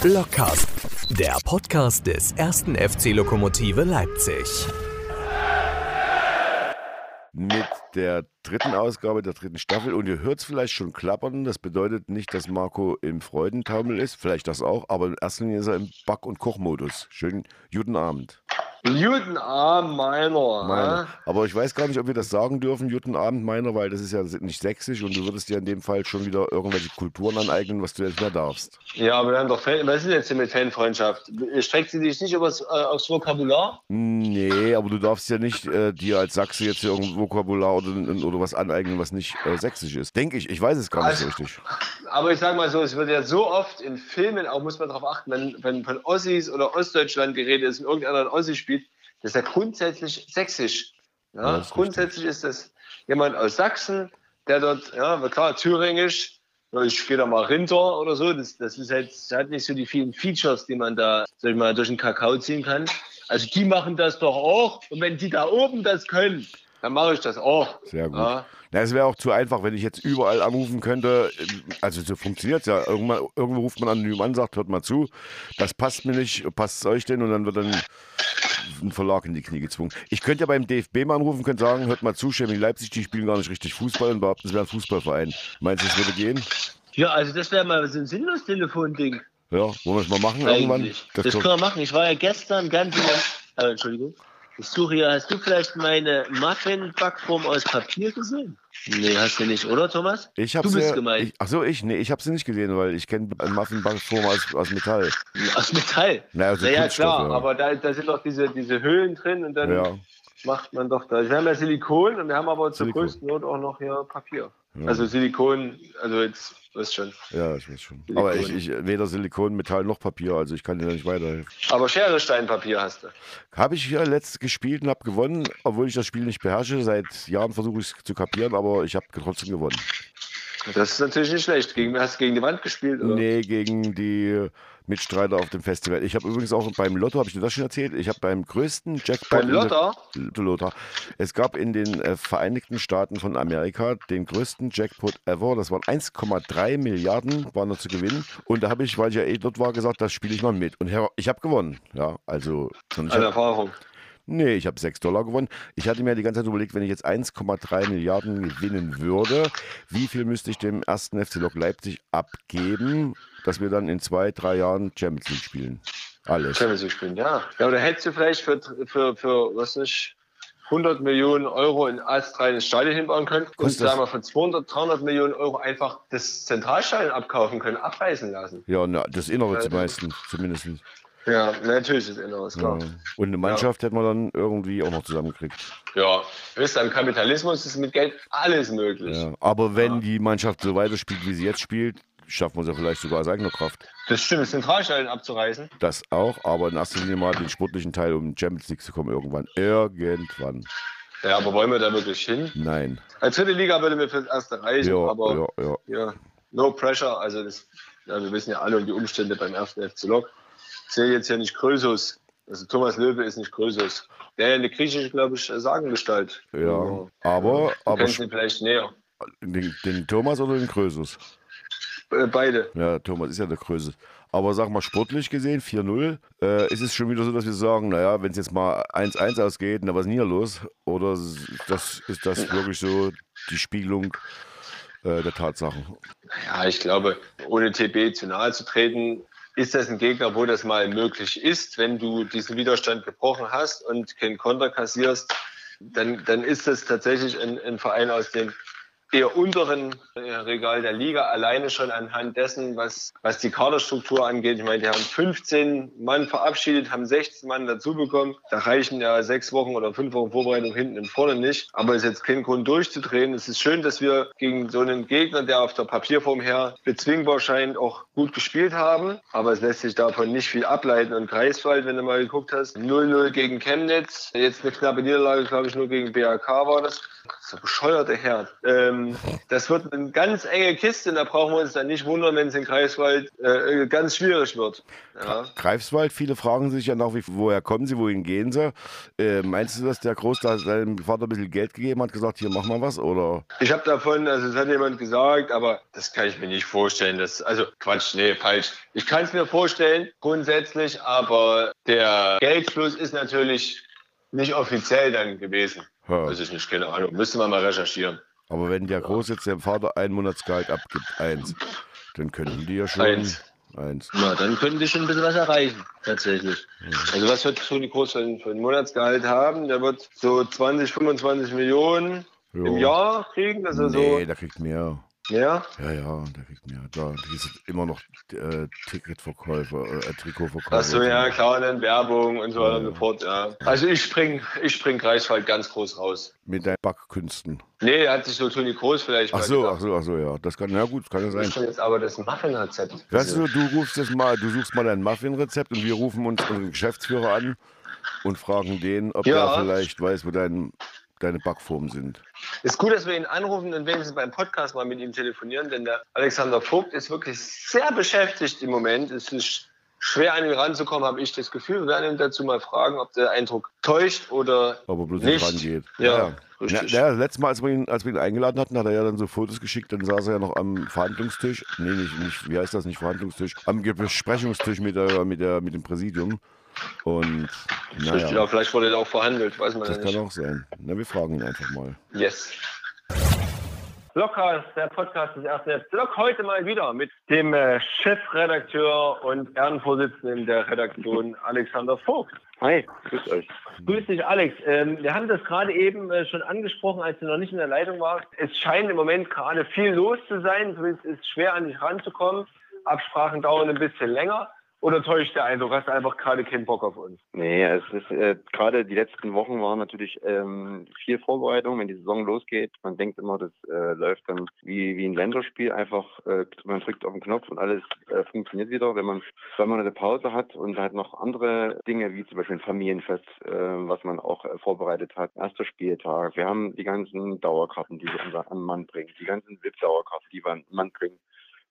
Blockcast, der Podcast des ersten FC Lokomotive Leipzig. Mit der dritten Ausgabe der dritten Staffel und ihr hört es vielleicht schon klappern. Das bedeutet nicht, dass Marco im Freudentaumel ist, vielleicht das auch, aber in erster Linie ist er im Back- und Kochmodus. Schönen guten Abend. Guten Abend, meiner. Meiner. Aber ich weiß gar nicht, ob wir das sagen dürfen, guten Abend, meiner, weil das ist ja nicht sächsisch und du würdest dir in dem Fall schon wieder irgendwelche Kulturen aneignen, was du jetzt mehr darfst. Ja, aber wir haben doch Fan Was ist denn jetzt hier mit Fanfreundschaft? Streckt sie dich nicht übers, äh, aufs Vokabular? Nee, aber du darfst ja nicht äh, dir als Sachse jetzt hier irgendein Vokabular oder, oder was aneignen, was nicht äh, sächsisch ist. Denke ich, ich weiß es gar nicht so Also- richtig. Aber ich sag mal so, es wird ja so oft in Filmen, auch muss man darauf achten, wenn, wenn von Ossis oder Ostdeutschland geredet ist und irgendeiner ein Ossi spielt, das ist ja grundsätzlich sächsisch. Ja, Ja, ist grundsätzlich ist das jemand aus Sachsen, der dort, ja, klar, thüringisch, ich gehe da mal Rinder oder so, das, das ist halt, das hat nicht so die vielen Features, die man da, sag ich mal, durch den Kakao ziehen kann. Also die machen das doch auch und wenn die da oben das können, dann mache ich das auch. Sehr gut. Ja. Na, es wäre auch zu einfach, wenn ich jetzt überall anrufen könnte. Also so funktioniert es ja. Irgendwann, irgendwo ruft man anonym an, sagt, hört mal zu, das passt mir nicht, passt es euch denn? Und dann wird dann ein Verlag in die Knie gezwungen. Ich könnte ja beim DFB mal anrufen, könnte sagen, hört mal zu, Chemie Leipzig, die spielen gar nicht richtig Fußball und behaupten, es wäre ein Fußballverein. Meinst du, es würde gehen? Ja, also das wäre mal so ein sinnlos Telefonding. Ja, wollen wir es mal machen irgendwann? Eigentlich. Das Das, kommt- können wir machen. Ich war ja gestern ganz äh, Entschuldigung. Ich suche hier, hast du vielleicht meine Muffin-Backform aus Papier gesehen? Nee, hast du nicht, oder Thomas? ich du hab's bist ja, gemeint. Ich, ach so, ich? Nee, ich habe sie nicht gesehen, weil ich kenne eine Muffinbackform aus, aus Metall. Aus Metall. Na, also ja, Kunststoff, klar, ja. aber da, da sind doch diese, diese Höhlen drin und dann Ja. macht man doch da. Wir haben ja Silikon und wir haben aber zur Silikon. größten Not auch noch hier Papier. Also Silikon, also jetzt, weißt schon. Ja, ich weiß schon. Silikon. Aber ich, ich weder Silikon, Metall noch Papier, also ich kann dir da nicht weiterhelfen. Aber Schere, Stein, Papier hast du. Habe ich hier letzt gespielt und habe gewonnen, obwohl ich das Spiel nicht beherrsche. Seit Jahren versuche ich es zu kapieren, aber ich habe trotzdem gewonnen. Das ist natürlich nicht schlecht. Gegen, hast du gegen die Wand gespielt? Oder? Nee, gegen die Mitstreiter auf dem Festival. Ich habe übrigens auch beim Lotto, habe ich dir das schon erzählt, ich habe beim größten Jackpot... Beim? Lotto, Lothar. Es gab in den äh, Vereinigten Staaten von Amerika den größten Jackpot ever. Das waren 1,3 Milliarden waren da zu gewinnen. Und da habe ich, weil ich ja eh dort war, gesagt, das spiele ich mal mit. Und ich habe gewonnen. Ja, also... ich An hab, Erfahrung. Nee, ich habe 6 Dollar gewonnen. Ich hatte mir die ganze Zeit überlegt, wenn ich jetzt 1,3 Milliarden gewinnen würde, wie viel müsste ich dem ersten FC Lok Leipzig abgeben, dass wir dann in zwei, drei Jahren Champions League spielen? Alles. Champions League spielen, ja. Ja, oder hättest du vielleicht für, für, für was nicht, 100 Millionen Euro in astreines Stadion hinbauen können und sagen wir von 200, 300 Millionen Euro einfach das Zentralstadion abkaufen können, abreißen lassen. Ja, na, das Innere Äh, zum meisten, zumindest. Ja, natürlich ist Inneres, klar. Ja. Und eine Mannschaft hätten wir dann irgendwie auch noch zusammengekriegt. Ja, wisst ihr, im Kapitalismus ist mit Geld alles möglich. Ja. Aber wenn die Mannschaft so weiterspielt, wie sie jetzt spielt, schaffen wir es ja vielleicht sogar aus eigener Kraft. Das stimmt, das Zentralstadion abzureißen. Das auch, aber in erster Linie mal den sportlichen Teil, um in Champions League zu kommen irgendwann. Irgendwann. Ja, aber wollen wir da wirklich hin? Nein. Als dritte Liga würde mir fürs erste reichen, Ja, aber ja, ja. ja, no pressure. Also das, ja, wir wissen ja alle um die Umstände beim ersten FC Lok. Ich sehe jetzt hier nicht Krösus. Also Thomas Löwe ist nicht Krösus. Der ja eine griechische, glaube ich, Sagengestalt. Ja, aber, Du aber ihn vielleicht näher. den, den Thomas oder den Krösus? Beide. Ja, Thomas ist ja der Krösus. Aber sag mal, sportlich gesehen, 4-0, äh, ist es schon wieder so, dass wir sagen, naja, wenn es jetzt mal 1-1 ausgeht, na was ist denn hier los? Oder ist das, ist das wirklich so die Spiegelung äh, der Tatsachen? Ja, ich glaube, ohne TB zu nahe zu treten, ist das ein Gegner, wo das mal möglich ist. Wenn du diesen Widerstand gebrochen hast und keinen Konter kassierst, dann, dann ist das tatsächlich ein, ein Verein aus dem eher unteren äh, Regal der Liga, alleine schon anhand dessen, was, was die Kaderstruktur angeht. Ich meine, die haben 15 Mann verabschiedet, haben 16 Mann dazu bekommen. Da reichen ja sechs Wochen oder fünf Wochen Vorbereitung hinten und vorne nicht. Aber es ist jetzt kein Grund durchzudrehen. Es ist schön, dass wir gegen so einen Gegner, der auf der Papierform her bezwingbar scheint, auch gut gespielt haben. Aber es lässt sich davon nicht viel ableiten. Und Greifswald, wenn du mal geguckt hast, 0-0 gegen Chemnitz. Jetzt eine knappe Niederlage, glaube ich, nur gegen BAK war das. Das ist ein bescheuerter Herd. Ähm, das wird eine ganz enge Kiste. Da brauchen wir uns dann nicht wundern, wenn es in Greifswald äh, ganz schwierig wird. Ja. Greifswald, viele fragen sich ja nach wie woher kommen sie, wohin gehen sie. Äh, meinst du, dass der Großteil seinem Vater ein bisschen Geld gegeben hat, gesagt, hier mach mal was? Oder? Ich habe davon, also es hat jemand gesagt, aber das kann ich mir nicht vorstellen. Das, also Quatsch, nee, falsch. Ich kann es mir vorstellen, grundsätzlich, aber der Geldfluss ist natürlich nicht offiziell dann gewesen. Ja. Weiß ich nicht, keine Ahnung. Müsste man mal recherchieren. Aber wenn der Groß jetzt dem Vater ein Monatsgehalt abgibt, eins, dann könnten die ja schon. Eins. Eins. Na, dann könnten die schon ein bisschen was erreichen, tatsächlich. Mhm. Also was wird Toni Groß für ein, für ein Monatsgehalt haben? Der wird so 20, 25 Millionen jo. im Jahr kriegen. Also nee, so, der kriegt mehr. Ja? Ja, ja, der kriegt mehr. Da sind immer noch äh, Ticketverkäufer, äh, Trikotverkäufer. Achso, ja, klar, dann Werbung und so weiter und so fort, ja. Also ich spring, ich spring Greifswald ganz groß raus. Mit deinen Backkünsten. Nee, hat sich so Toni Groß vielleicht ach so, ach so, ach so, ja. Das kann, ja gut, kann ja sein. Ist jetzt aber das Muffin-Rezept. Weißt du, du rufst jetzt mal, du suchst mal dein Muffin-Rezept und wir rufen uns unseren Geschäftsführer an und fragen den, ob ja. er vielleicht weiß, wo dein deine Backformen sind. Ist gut, dass wir ihn anrufen und wenigstens beim Podcast mal mit ihm telefonieren, denn der Alexander Vogt ist wirklich sehr beschäftigt im Moment. Es ist schwer an ihn ranzukommen, habe ich das Gefühl. Wir werden ihn dazu mal fragen, ob der Eindruck täuscht oder ob er bloß nicht rangeht. Ja, ja. Richtig. Ja, das letzte Mal, als wir, ihn, als wir ihn eingeladen hatten, hat er ja dann so Fotos geschickt, dann saß er ja noch am Verhandlungstisch. Nee, nicht, nicht wie heißt das, nicht Verhandlungstisch, am Besprechungstisch mit, der, mit, der, mit dem Präsidium. Und naja. Ja, vielleicht wurde er auch verhandelt, weiß man das ja nicht. Das kann auch sein. Na, wir fragen ihn einfach mal. Yes. Locker, der Podcast des ersten Block heute mal wieder mit dem äh, Chefredakteur und Ehrenvorsitzenden der Redaktion Alexander Vogt. Hi, grüß euch. Grüß dich, Alex. Ähm, wir haben das gerade eben äh, schon angesprochen, als du noch nicht in der Leitung warst. Es scheint im Moment gerade viel los zu sein. Es ist schwer, an dich ranzukommen. Absprachen dauern ein bisschen länger. Oder täuscht der Eindruck? Hast du einfach gerade keinen Bock auf uns? Nee, es ist äh, gerade die letzten Wochen waren natürlich ähm, viel Vorbereitung, wenn die Saison losgeht. Man denkt immer, das äh, läuft dann wie, wie ein Länderspiel. Einfach, äh, man drückt auf den Knopf und alles äh, funktioniert wieder. Wenn man zwei Monate Pause hat und halt noch andere Dinge, wie zum Beispiel ein Familienfest, äh, was man auch äh, vorbereitet hat, erster Spieltag. Wir haben die ganzen Dauerkarten, die wir an, an Mann bringen, die ganzen VIP-Dauerkarten, die wir an Mann bringen.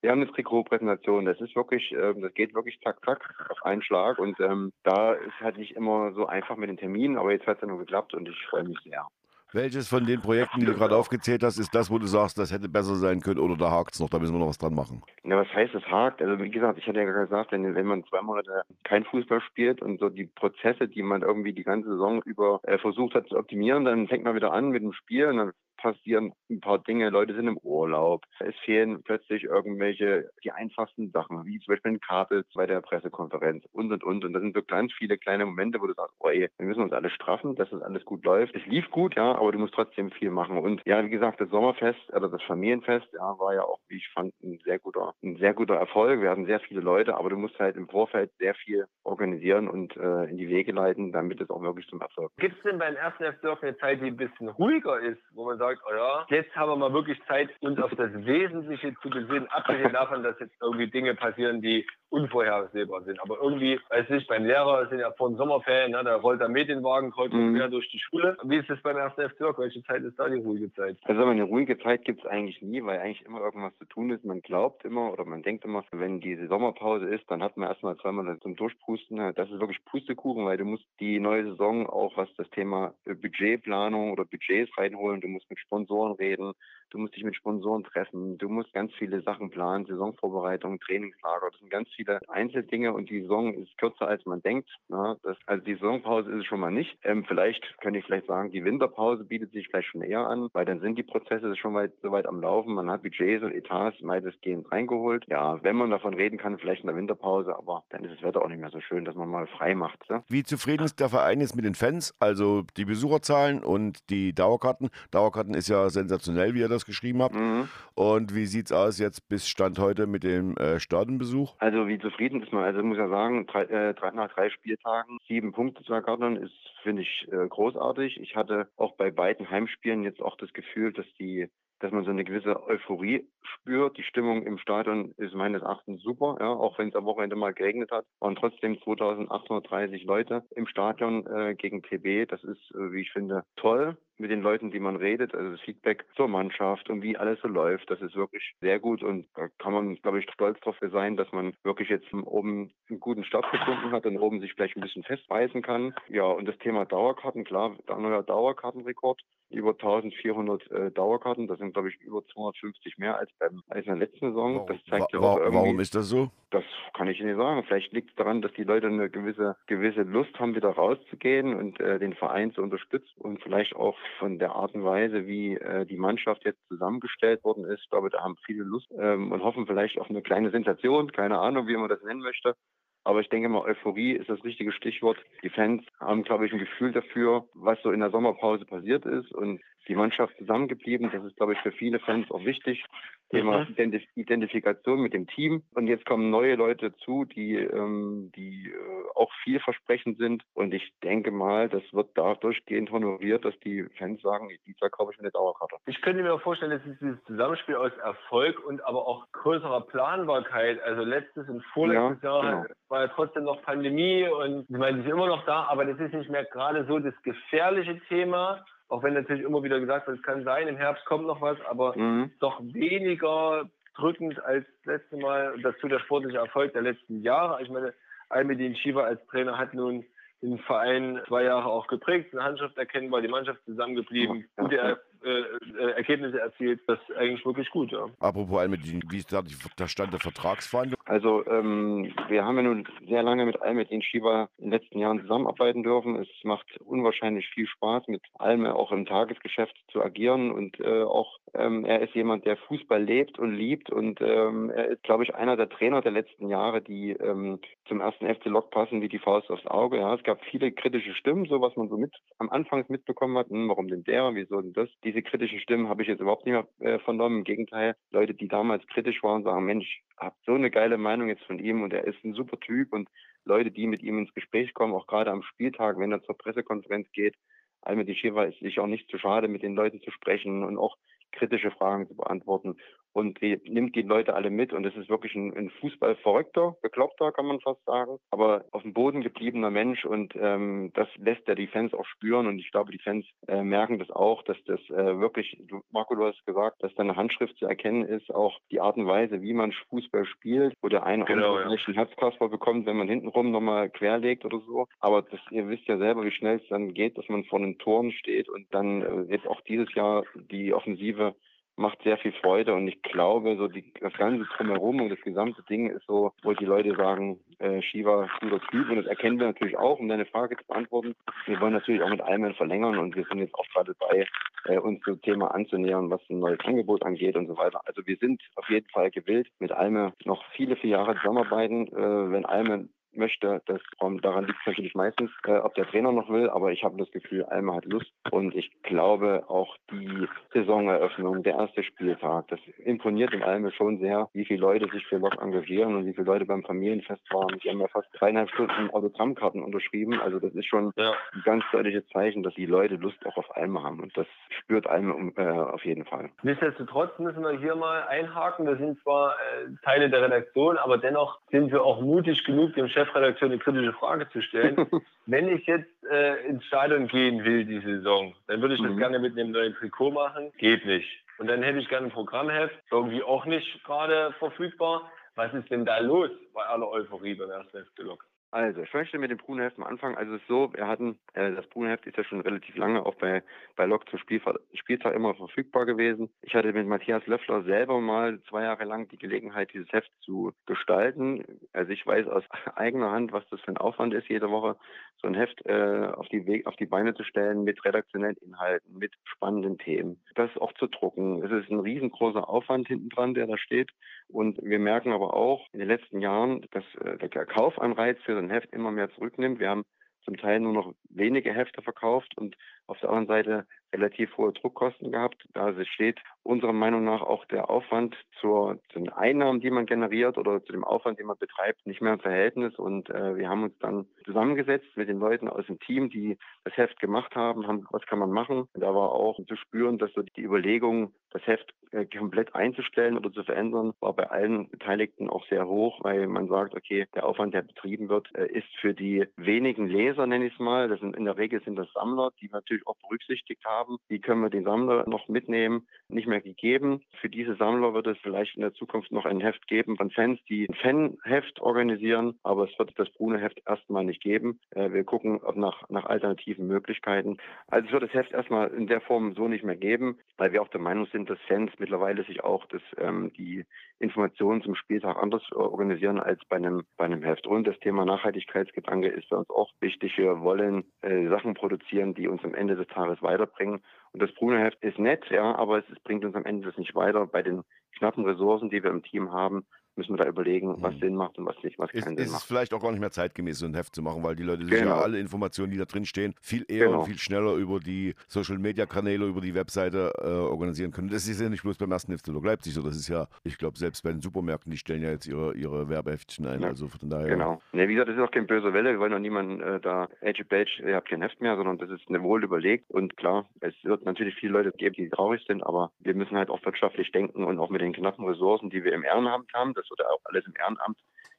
Wir haben eine Trikotpräsentation. Das ist wirklich, äh, das geht wirklich zack, zack auf einen Schlag. Und ähm, da ist halt nicht immer so einfach mit den Terminen, aber jetzt hat es ja nur geklappt und ich freue mich sehr. Welches von den Projekten, die du gerade aufgezählt hast, ist das, wo du sagst, das hätte besser sein können oder da hakt es noch, da müssen wir noch was dran machen? Ja, was heißt es hakt? Also wie gesagt, ich hatte ja gerade gesagt, wenn, wenn man zwei Monate kein Fußball spielt und so die Prozesse, die man irgendwie die ganze Saison über äh, versucht hat zu optimieren, dann fängt man wieder an mit dem Spiel und dann passieren ein paar Dinge, Leute sind im Urlaub, es fehlen plötzlich irgendwelche, die einfachsten Sachen, wie zum Beispiel ein Kabel bei der Pressekonferenz und und und. Und das sind so ganz viele kleine Momente, wo du sagst, oh ey, wir müssen uns alle straffen, dass das alles gut läuft. Es lief gut, ja, aber du musst trotzdem viel machen. Und ja, wie gesagt, das Sommerfest oder das Familienfest, ja, war ja auch, wie ich fand, ein sehr guter, ein sehr guter Erfolg. Wir hatten sehr viele Leute, aber du musst halt im Vorfeld sehr viel organisieren und äh, in die Wege leiten, damit es auch wirklich zum Erfolg kommt. Gibt es denn beim ersten FC eine Zeit, die ein bisschen ruhiger ist, wo man sagt, sagt, oh ja, jetzt haben wir mal wirklich Zeit, uns auf das Wesentliche zu besinnen, abgesehen davon, dass jetzt irgendwie Dinge passieren, die unvorhersehbar sind. Aber irgendwie, weiß ich, beim Lehrer sind ja vor den Sommerferien, ne, da rollt der Medienwagen kreuz und quer mhm. durch die Schule. Wie ist das beim ersten FC Welche Zeit ist da die ruhige Zeit? Also eine ruhige Zeit gibt es eigentlich nie, weil eigentlich immer irgendwas zu tun ist. Man glaubt immer oder man denkt immer, wenn diese Sommerpause ist, dann hat man erstmal zwei Monate zum Durchpusten. Das ist wirklich Pustekuchen, weil du musst die neue Saison auch, was das Thema Budgetplanung oder Budgets reinholen, du musst mit Sponsoren reden, du musst dich mit Sponsoren treffen, du musst ganz viele Sachen planen, Saisonvorbereitung, Trainingslager, das sind ganz viele Einzeldinge und die Saison ist kürzer als man denkt. Ja, das, also die Saisonpause ist es schon mal nicht. Ähm, vielleicht könnte ich vielleicht sagen, die Winterpause bietet sich vielleicht schon eher an, weil dann sind die Prozesse schon weit, so weit am Laufen. Man hat Budgets und Etats weitestgehend reingeholt. Ja, wenn man davon reden kann, vielleicht in der Winterpause, aber dann ist das Wetter auch nicht mehr so schön, dass man mal frei macht. Ja? Wie zufrieden ist der Verein jetzt mit den Fans? Also die Besucherzahlen und die Dauerkarten. Dauerkarten ist ja sensationell, wie ihr das geschrieben habt. Mhm. Und wie sieht es aus jetzt bis Stand heute mit dem äh, Stadionbesuch? Also wie zufrieden ist man? Also muss ja sagen, drei, äh, drei, nach drei Spieltagen sieben Punkte zu ergattern ist, finde ich, äh, großartig. Ich hatte auch bei beiden Heimspielen jetzt auch das Gefühl, dass die dass man so eine gewisse Euphorie spürt. Die Stimmung im Stadion ist meines Erachtens super, ja, auch wenn es am Wochenende mal geregnet hat, waren trotzdem 2830 Leute im Stadion äh, gegen TB. Das ist, äh, wie ich finde, toll mit den Leuten, die man redet, also das Feedback zur Mannschaft und wie alles so läuft, das ist wirklich sehr gut und da kann man, glaube ich, stolz drauf sein, dass man wirklich jetzt oben einen guten Start gefunden hat und oben sich vielleicht ein bisschen festweisen kann. Ja, und das Thema Dauerkarten, klar, der neuer Dauerkartenrekord, über 1400 äh, Dauerkarten, das sind, glaube ich, über 250 mehr als beim als in der letzten Saison. Warum, das zeigt ja auch irgendwie, warum ist das so? das kann ich nicht sagen. Vielleicht liegt es daran, dass die Leute eine gewisse, gewisse Lust haben, wieder rauszugehen und äh, den Verein zu unterstützen und vielleicht auch von der Art und Weise, wie äh, die Mannschaft jetzt zusammengestellt worden ist. Ich glaube, da haben viele Lust ähm, und hoffen vielleicht auf eine kleine Sensation, keine Ahnung, wie man das nennen möchte. Aber ich denke mal, Euphorie ist das richtige Stichwort. Die Fans haben, glaube ich, ein Gefühl dafür, was so in der Sommerpause passiert ist und die Mannschaft zusammengeblieben. Das ist, glaube ich, für viele Fans auch wichtig. Thema Mhm. Identif Identifikation mit dem Team. Und jetzt kommen neue Leute zu, die, ähm, die äh, auch vielversprechend sind. Und ich denke mal, das wird da durchgehend honoriert, dass die Fans sagen, dieser kaufe ich mir eine Dauerkarte. Ich könnte mir vorstellen, dass es dieses Zusammenspiel aus Erfolg und aber auch größerer Planbarkeit, also letztes und vorletztes Ja, Jahr genau. War trotzdem noch Pandemie und ich meine, die ist immer noch da, aber das ist nicht mehr gerade so das gefährliche Thema, auch wenn natürlich immer wieder gesagt wird, es kann sein, im Herbst kommt noch was, aber Mhm. doch weniger drückend als das letzte Mal und dazu der sportliche Erfolg der letzten Jahre. Ich meine, Almedin Shiva als Trainer hat nun den Verein zwei Jahre auch geprägt, eine Handschrift erkennbar, die Mannschaft zusammengeblieben, gute. Äh, äh, Ergebnisse erzielt. Das ist eigentlich wirklich gut, ja. Apropos Almedin, wie ist da der Stand der Vertragsverhandlung? Also ähm, wir haben ja nun sehr lange mit Almedin Shiva in den letzten Jahren zusammenarbeiten dürfen. Es macht unwahrscheinlich viel Spaß, mit Alme auch im Tagesgeschäft zu agieren. Und äh, auch ähm, er ist jemand, der Fußball lebt und liebt. Und ähm, er ist, glaube ich, einer der Trainer der letzten Jahre, die ähm, zum ersten FC Lok passen wie die Faust aufs Auge. Ja, es gab viele kritische Stimmen, so was man so mit am Anfang mitbekommen hat. Hm, warum denn der? Wieso denn das? Diese kritischen Stimmen habe ich jetzt überhaupt nicht mehr äh, vernommen. Im Gegenteil, Leute, die damals kritisch waren, sagen, Mensch, habt so eine geile Meinung jetzt von ihm und er ist ein super Typ und Leute, die mit ihm ins Gespräch kommen, auch gerade am Spieltag, wenn er zur Pressekonferenz geht, Almedi Shiva ist sich auch nicht zu schade, mit den Leuten zu sprechen und auch kritische Fragen zu beantworten. Und die nimmt die Leute alle mit. Und es ist wirklich ein, ein Fußballverrückter, bekloppter, kann man fast sagen, aber auf dem Boden gebliebener Mensch. Und ähm, das lässt ja die Fans auch spüren. Und ich glaube, die Fans äh, merken das auch, dass das äh, wirklich, du, Marco, du hast gesagt, dass deine Handschrift zu erkennen ist, auch die Art und Weise, wie man Fußball spielt, wo der eine Genau, oder ja. Herzkasper bekommt, wenn man hintenrum nochmal querlegt oder so. Aber das, ihr wisst ja selber, wie schnell es dann geht, dass man vor den Toren steht. Und dann äh, jetzt auch dieses Jahr die Offensive macht sehr viel Freude und ich glaube, so die, das ganze Drumherum und das gesamte Ding ist so, wo die Leute sagen, äh, Shiva, guter Typ und das erkennen wir natürlich auch, um deine Frage zu beantworten. Wir wollen natürlich auch mit Almen verlängern und wir sind jetzt auch gerade dabei, äh, uns dem Thema anzunähern, was ein neues Angebot angeht und so weiter. Also wir sind auf jeden Fall gewillt, mit Alme noch viele, viele Jahre zusammenarbeiten, äh, wenn Alme möchte. Das, daran liegt es natürlich meistens, äh, ob der Trainer noch will, aber ich habe das Gefühl, Alma hat Lust und ich glaube auch die Saisoneröffnung, der erste Spieltag, das imponiert im Alme schon sehr, wie viele Leute sich für Lok engagieren und wie viele Leute beim Familienfest waren. Die haben ja fast dreieinhalb Stunden Autogrammkarten unterschrieben. Also das ist schon Ja. ein ganz deutliches Zeichen, dass die Leute Lust auch auf Alme haben und das spürt Alme um, äh, auf jeden Fall. Nichtsdestotrotz müssen wir hier mal einhaken. Wir sind zwar äh, Teile der Redaktion, aber dennoch sind wir auch mutig genug, dem Chefredakteur eine kritische Frage zu stellen. Wenn ich jetzt äh, ins Stadion gehen will diese Saison, dann würde ich das Mhm. gerne mit einem neuen Trikot machen. Geht nicht. Und dann hätte ich gerne ein Programmheft, irgendwie auch nicht gerade verfügbar. Was ist denn da los bei aller Euphorie beim ersten FC Lok? Also, ich möchte mit dem Brunenheft mal anfangen. Also es ist so, wir hatten, äh, das Brunenheft ist ja schon relativ lange auch bei, bei Lok zum Spiel, Spieltag immer verfügbar gewesen. Ich hatte mit Matthias Löffler selber mal zwei Jahre lang die Gelegenheit, dieses Heft zu gestalten. Also ich weiß aus eigener Hand, was das für ein Aufwand ist, jede Woche so ein Heft äh, auf, die Weg, auf die Beine zu stellen mit redaktionellen Inhalten, mit spannenden Themen. Das auch zu drucken. Es ist ein riesengroßer Aufwand hinten dran, der da steht. Und wir merken aber auch in den letzten Jahren, dass äh, der Kaufanreiz für so ein Heft immer mehr zurücknimmt. Wir haben zum Teil nur noch wenige Hefte verkauft und auf der anderen Seite relativ hohe Druckkosten gehabt. Da steht unserer Meinung nach auch der Aufwand zur, zu den Einnahmen, die man generiert oder zu dem Aufwand, den man betreibt, nicht mehr im Verhältnis. Und äh, wir haben uns dann zusammengesetzt mit den Leuten aus dem Team, die das Heft gemacht haben, haben was kann man machen. Da war auch zu spüren, dass so die Überlegung, das Heft äh, komplett einzustellen oder zu verändern, war bei allen Beteiligten auch sehr hoch, weil man sagt, okay, der Aufwand, der betrieben wird, äh, ist für die wenigen Leser, nenne ich es mal, das sind in der Regel sind das Sammler, die wir natürlich auch berücksichtigt haben. Die können wir den Sammler noch mitnehmen, nicht mehr gegeben. Für diese Sammler wird es vielleicht in der Zukunft noch ein Heft geben von Fans, die ein Fanheft organisieren, aber es wird das Bruno-Heft erstmal nicht geben. Äh, wir gucken nach, nach alternativen Möglichkeiten. Also es wird das Heft erstmal in der Form so nicht mehr geben, weil wir auch der Meinung sind, dass Fans mittlerweile sich auch das, ähm, die Informationen zum Spieltag anders organisieren als bei einem, bei einem Heft. Und das Thema Nachhaltigkeitsgedanke ist für uns auch wichtig. Wir wollen äh, Sachen produzieren, die uns am Ende des Tages weiterbringen. Und das Bruno-Heft ist nett, ja, aber es bringt uns am Ende das nicht weiter. Bei den knappen Ressourcen, die wir im Team haben, müssen wir da überlegen, was mhm. Sinn macht und was nicht, was ist, keinen Sinn ist macht. Ist vielleicht auch gar nicht mehr zeitgemäß, so ein Heft zu machen, weil die Leute sich genau. ja alle Informationen, die da drin stehen, viel eher genau. und viel schneller über die Social Media Kanäle, über die Webseite äh, organisieren können. Das ist ja nicht bloß beim ersten Heft oder Leipzig so, das ist ja, ich glaube, selbst bei den Supermärkten, die stellen ja jetzt ihre, ihre Werbeheftchen ein. Ja. Also von daher. Genau. Ne, wie gesagt, das ist auch kein böser Welle, wir wollen auch niemanden äh, da Edge Badge, ihr habt kein Heft mehr, sondern das ist eine wohl überlegt und klar, es wird natürlich viele Leute geben, die traurig sind, aber wir müssen halt auch wirtschaftlich denken und auch mit den knappen Ressourcen, die wir im Ehrenamt haben, das wird ja auch alles im Ehrenamt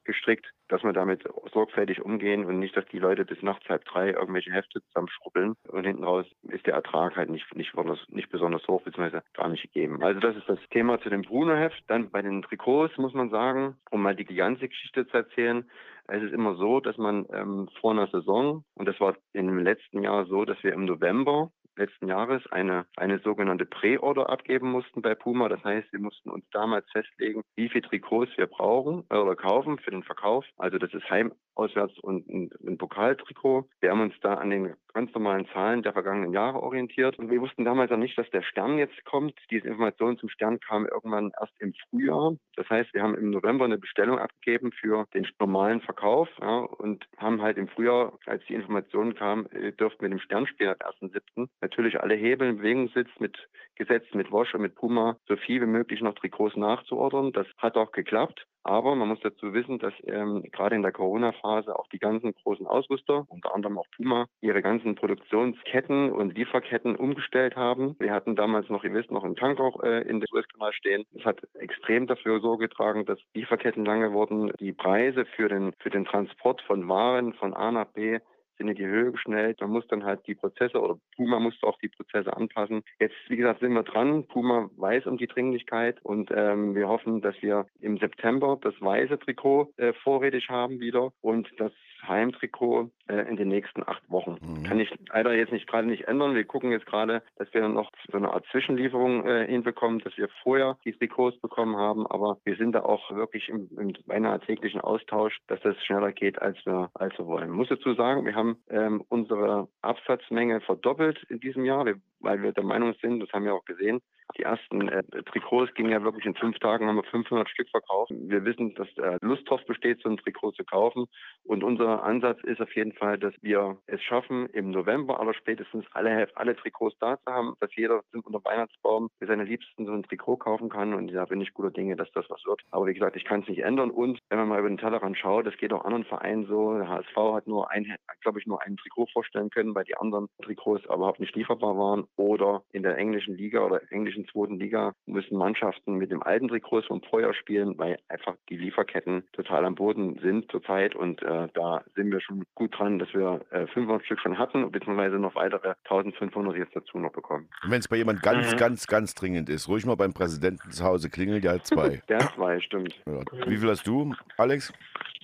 gestrickt, dass wir damit sorgfältig umgehen und nicht, dass die Leute bis nachts halb drei irgendwelche Hefte zusammenschrubbeln und hinten raus ist der Ertrag halt nicht, nicht, besonders, nicht besonders hoch, beziehungsweise gar nicht gegeben. Also das ist das Thema zu dem Bruno-Heft. Dann bei den Trikots muss man sagen, um mal die ganze Geschichte zu erzählen, es ist immer so, dass man ähm, vor einer Saison, und das war im letzten Jahr so, dass wir im November letzten Jahres eine, eine sogenannte Prä-Order abgeben mussten bei Puma. Das heißt, wir mussten uns damals festlegen, wie viele Trikots wir brauchen äh, oder kaufen für den Verkauf. Also das ist Heim, Auswärts und ein, ein Pokaltrikot. Wir haben uns da an den ganz normalen Zahlen der vergangenen Jahre orientiert. Und wir wussten damals auch nicht, dass der Stern jetzt kommt. Diese Information zum Stern kam irgendwann erst im Frühjahr. Das heißt, wir haben im November eine Bestellung abgegeben für den normalen Verkauf ja, und haben halt im Frühjahr, als die Information kam, äh, dürften wir dem Stern spielen ab 1.7. natürlich alle Hebel in Bewegung sitzt mit Gesetz, mit Wash und mit Puma so viel wie möglich noch Trikots nachzuordern. Das hat auch geklappt. Aber man muss dazu wissen, dass ähm, gerade in der Corona-Phase auch die ganzen großen Ausrüster, unter anderem auch Puma, ihre ganzen Produktionsketten und Lieferketten umgestellt haben. Wir hatten damals noch, ihr wisst, noch einen Tank auch äh, in der Suezkanal stehen. Das hat extrem dafür Sorge getragen, dass Lieferketten lange wurden. Die Preise für den, für den Transport von Waren von A nach B sind in die Höhe geschnellt. Man muss dann halt die Prozesse oder Puma musste auch die Prozesse anpassen. Jetzt, wie gesagt, sind wir dran. Puma weiß um die Dringlichkeit und ähm, wir hoffen, dass wir im September das weiße Trikot äh, vorrätig haben wieder und das Heimtrikot äh, in den nächsten acht Wochen. Mhm. Kann ich leider jetzt nicht gerade nicht ändern. Wir gucken jetzt gerade, dass wir noch so eine Art Zwischenlieferung äh, hinbekommen, dass wir vorher die Trikots bekommen haben. Aber wir sind da auch wirklich im, im beinahe täglichen Austausch, dass das schneller geht, als wir, als wir wollen. Ich muss dazu sagen, wir haben ähm, unsere Absatzmenge verdoppelt in diesem Jahr, weil wir der Meinung sind, das haben wir auch gesehen, die ersten äh, Trikots gingen ja wirklich in fünf Tagen, haben wir 500 Stück verkauft. Wir wissen, dass äh, Lust drauf besteht, so ein Trikot zu kaufen. Und unser Ansatz ist auf jeden Fall, dass wir es schaffen, im November aller spätestens alle, alle Trikots da zu haben, dass jeder unter Weihnachtsbaum für seine Liebsten so ein Trikot kaufen kann. Und da bin ich guter Dinge, dass das was wird. Aber wie gesagt, ich kann es nicht ändern. Und wenn man mal über den Tellerrand schaut, das geht auch anderen Vereinen so. Der HSV hat nur ein, glaube ich, nur ein Trikot vorstellen können, weil die anderen Trikots überhaupt nicht lieferbar waren. Oder in der englischen Liga oder englischen zweiten Liga müssen Mannschaften mit dem alten Trikot vom Vorjahr spielen, weil einfach die Lieferketten total am Boden sind zurzeit. Und äh, da sind wir schon gut dran, dass wir äh, 500 Stück schon hatten, beziehungsweise noch weitere 1500 jetzt dazu noch bekommen. Wenn es bei jemand ganz, mhm. ganz, ganz dringend ist, ruhig mal beim Präsidenten zu Hause klingelt, der hat zwei. der hat zwei, stimmt. Ja. Wie viel hast du, Alex?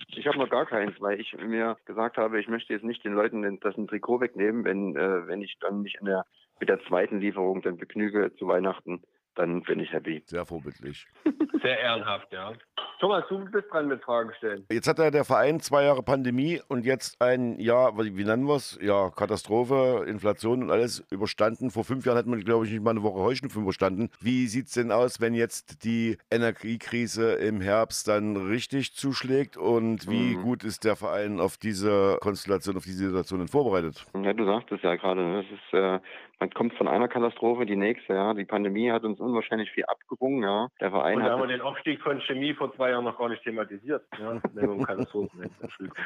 Ich habe noch gar keins, weil ich mir gesagt habe, ich möchte jetzt nicht den Leuten das ein Trikot wegnehmen, wenn, äh, wenn ich dann nicht in der mit der zweiten Lieferung dann begnüge zu Weihnachten, dann bin ich happy. Sehr vorbildlich. Sehr ehrenhaft, ja. Thomas, du bist dran mit Fragen stellen. Jetzt hat ja der Verein zwei Jahre Pandemie und jetzt ein Jahr, wie nennen wir es? Ja, Katastrophe, Inflation und alles überstanden. Vor fünf Jahren hat man, glaube ich, nicht mal eine Woche Heuschnupfen überstanden. Wie sieht es denn aus, wenn jetzt die Energiekrise im Herbst dann richtig zuschlägt und wie Mhm. gut ist der Verein auf diese Konstellation, auf diese Situation vorbereitet? Ja, du sagst es ja gerade. ne? Das ist, äh, man kommt von einer Katastrophe in die nächste. Ja, die Pandemie hat uns unwahrscheinlich viel abgerungen. Ja, der Verein Und da haben wir den Aufstieg von Chemie vor zwei Jahren noch gar nicht thematisiert. Ja, Katastrophen reden. Entschuldigung.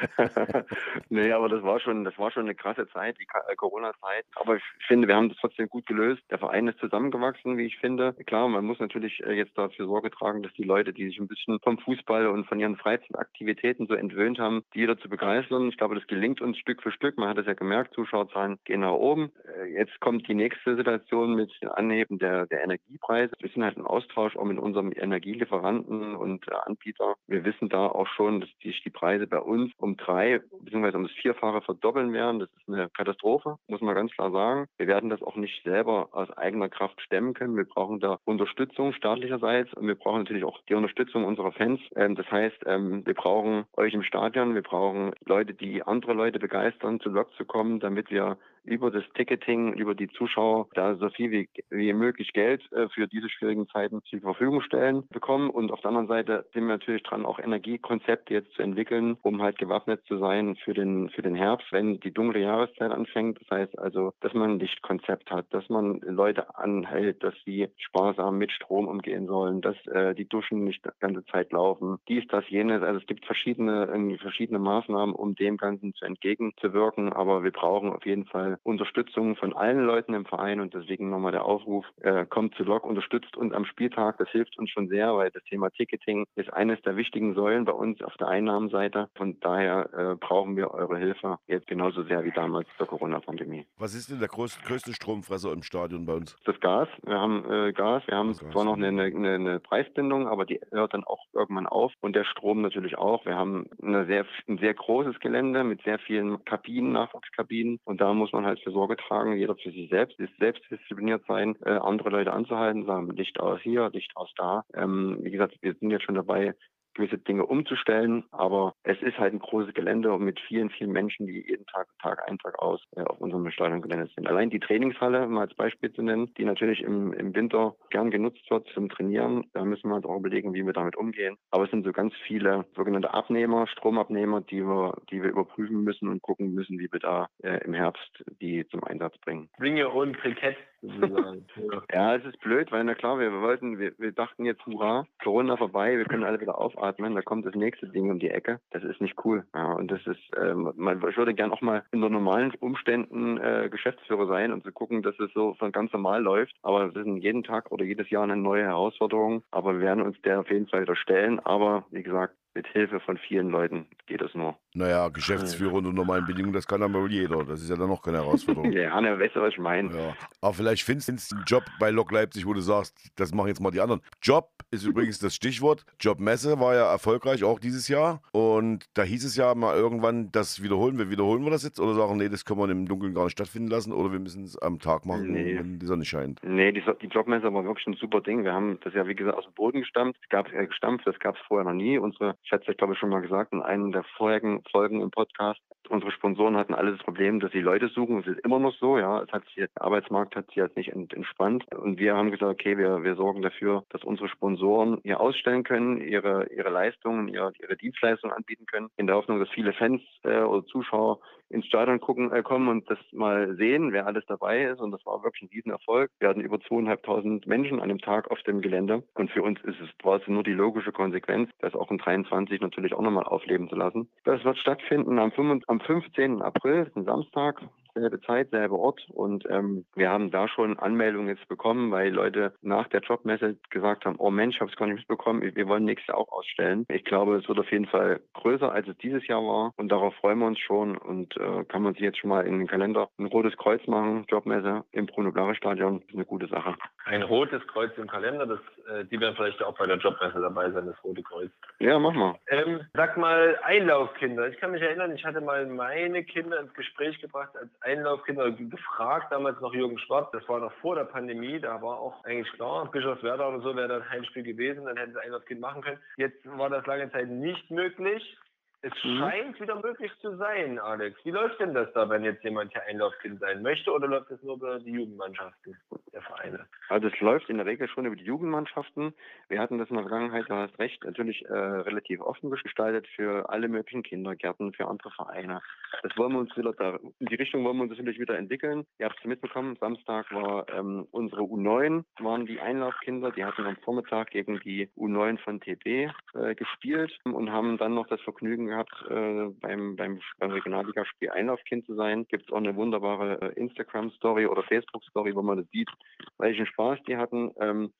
nee, aber das war schon, das war schon eine krasse Zeit, die äh, Corona-Zeit. Aber ich finde, wir haben das trotzdem gut gelöst. Der Verein ist zusammengewachsen, wie ich finde. Klar, man muss natürlich äh, jetzt dafür Sorge tragen, dass die Leute, die sich ein bisschen vom Fußball und von ihren Freizeitaktivitäten so entwöhnt haben, die wieder zu begeistern. Ich glaube, das gelingt uns Stück für Stück. Man hat es ja gemerkt, Zuschauerzahlen gehen nach oben. Äh, Jetzt kommt die nächste Situation mit dem Anheben der, der Energiepreise. Wir sind halt im Austausch auch mit unserem Energielieferanten und Anbieter. Wir wissen da auch schon, dass sich die Preise bei uns um drei bzw. um das Vierfache verdoppeln werden. Das ist eine Katastrophe, muss man ganz klar sagen. Wir werden das auch nicht selber aus eigener Kraft stemmen können. Wir brauchen da Unterstützung staatlicherseits und wir brauchen natürlich auch die Unterstützung unserer Fans. Ähm, das heißt, ähm, wir brauchen euch im Stadion, wir brauchen Leute, die andere Leute begeistern, zu Lok zu kommen, damit wir über das Ticketing, über die Zuschauer da so viel wie, wie möglich Geld äh, für diese schwierigen Zeiten zur Verfügung stellen bekommen. Und auf der anderen Seite sind wir natürlich dran, auch Energiekonzepte jetzt zu entwickeln, um halt gewappnet zu sein für den, für den Herbst, wenn die dunkle Jahreszeit anfängt. Das heißt also, dass man ein Lichtkonzept hat, dass man Leute anhält, dass sie sparsam mit Strom umgehen sollen, dass äh, die Duschen nicht die ganze Zeit laufen. Dies, das, jenes. Also es gibt verschiedene, irgendwie verschiedene Maßnahmen, um dem Ganzen zu entgegenzuwirken. Aber wir brauchen auf jeden Fall Unterstützung von allen Leuten im Verein und deswegen nochmal der Aufruf, äh, kommt zu Lok, unterstützt uns am Spieltag. Das hilft uns schon sehr, weil das Thema Ticketing ist eines der wichtigen Säulen bei uns auf der Einnahmenseite. Von daher äh, brauchen wir eure Hilfe jetzt genauso sehr wie damals zur Corona-Pandemie. Was ist denn der größte, größte Stromfresser im Stadion bei uns? Das Gas, wir haben äh, Gas, wir haben zwar noch eine, eine, eine Preisbindung, aber die hört dann auch irgendwann auf und der Strom natürlich auch. Wir haben eine sehr, ein sehr großes Gelände mit sehr vielen Kabinen, Nachwuchskabinen und da muss man halt für Sorge tragen, jeder für sich selbst, ist selbst diszipliniert sein, äh, andere Leute anzuhalten, sagen Licht aus hier, Licht aus da. Ähm, wie gesagt, wir sind jetzt schon dabei, gewisse Dinge umzustellen, aber es ist halt ein großes Gelände und mit vielen, vielen Menschen, die jeden Tag, Tag ein, Tag aus äh, auf unserem Stadiongelände sind. Allein die Trainingshalle, mal als Beispiel zu nennen, die natürlich im, im Winter gern genutzt wird zum Trainieren, da müssen wir halt auch überlegen, wie wir damit umgehen. Aber es sind so ganz viele sogenannte Abnehmer, Stromabnehmer, die wir, die wir überprüfen müssen und gucken müssen, wie wir da äh, im Herbst die zum Einsatz bringen. Bring your own Cricket, ja. Es ist blöd, weil na klar, wir wollten, wir, wir dachten jetzt, hurra, Corona vorbei, wir können alle wieder aufatmen, da kommt das nächste Ding um die Ecke. Das ist nicht cool. Ja, und das ist, ähm, man, ich würde gern auch mal unter normalen Umständen äh, Geschäftsführer sein und zu gucken, dass es so von ganz normal läuft. Aber es ist jeden Tag oder jedes Jahr eine neue Herausforderung. Aber wir werden uns der auf jeden Fall wieder stellen. Aber wie gesagt, mit Hilfe von vielen Leuten geht das nur. Naja, Geschäftsführer unter normalen Bedingungen, das kann aber wohl jeder. Das ist ja dann noch keine Herausforderung. Ja, ne, weißt du, was ich meine? Ja, aber vielleicht findest du einen Job bei Lok Leipzig, wo du sagst, das machen jetzt mal die anderen. Job ist übrigens das Stichwort. Jobmesse war ja erfolgreich auch dieses Jahr. Und da hieß es ja mal irgendwann, das wiederholen wir. Wiederholen wir das jetzt? Oder sagen, nee, das können wir im Dunkeln gar nicht stattfinden lassen? Oder wir müssen es am Tag machen, Nee. wenn die Sonne scheint? Nee, die, die Jobmesse war wirklich ein super Ding. Wir haben das ja, wie gesagt, aus dem Boden gestammt. Es gab äh, gestampft, das gab es vorher noch nie. Unsere, ich hatte es glaube ich, schon mal gesagt in einem der vorigen Folgen im Podcast. Unsere Sponsoren hatten alle das Problem, dass sie Leute suchen. Es ist immer noch so, ja. Es hat sich, der Arbeitsmarkt hat sich jetzt nicht ent, entspannt. Und wir haben gesagt, okay, wir, wir sorgen dafür, dass unsere Sponsoren hier ausstellen können, ihre, ihre Leistungen, ihre, ihre Dienstleistungen anbieten können, in der Hoffnung, dass viele Fans äh, oder Zuschauer ins Stadion gucken, äh, kommen und das mal sehen, wer alles dabei ist. Und das war wirklich ein Riesenerfolg. Wir hatten über zweieinhalbtausend Menschen an dem Tag auf dem Gelände. Und für uns ist es quasi nur die logische Konsequenz, das auch in 23 natürlich auch nochmal aufleben zu lassen. Das wird stattfinden am, 5, am 15. April, ist ein Samstag. Selbe Zeit, selber Ort. Und ähm, wir haben da schon Anmeldungen jetzt bekommen, weil Leute nach der Jobmesse gesagt haben, oh Mensch, ich habe es gar nicht mitbekommen, wir wollen nächstes Jahr auch ausstellen. Ich glaube, es wird auf jeden Fall größer, als es dieses Jahr war. Und darauf freuen wir uns schon. Und äh, kann man sich jetzt schon mal in den Kalender ein rotes Kreuz machen, Jobmesse im Bruno-Blare-Stadion. ist eine gute Sache. Ein rotes Kreuz im Kalender, das, äh, die werden vielleicht auch bei der Jobmesse dabei sein, das rote Kreuz. Ja, mach mal. Ähm, sag mal, Einlaufkinder. Ich kann mich erinnern, ich hatte mal meine Kinder ins Gespräch gebracht als Einlaufkinder, gefragt, damals noch Jürgen Schwarz, das war noch vor der Pandemie, da war auch eigentlich klar, Bischofswerda oder so wäre das Heimspiel gewesen, dann hätten sie Einlaufkind machen können. Jetzt war das lange Zeit nicht möglich. Es mhm. scheint wieder möglich zu sein, Alex. Wie läuft denn das da, wenn jetzt jemand hier Einlaufkind sein möchte oder läuft es nur über die Jugendmannschaften der Vereine? Also es läuft in der Regel schon über die Jugendmannschaften. Wir hatten das in der Vergangenheit, du hast recht, natürlich äh, relativ offen gestaltet für alle möglichen Kindergärten, für andere Vereine. Das wollen wir uns wieder da, in die Richtung wollen wir uns natürlich wieder entwickeln. Ihr habt es mitbekommen, Samstag war ähm, unsere U9, waren die Einlaufkinder, die hatten am Vormittag gegen die U9 von TB äh, gespielt und haben dann noch das Vergnügen gehabt, äh, beim, beim, beim Regionalligaspiel Einlaufkind zu sein. Gibt es auch eine wunderbare äh, Instagram-Story oder Facebook-Story, wo man das sieht, welchen Spaß die hatten. Ähm,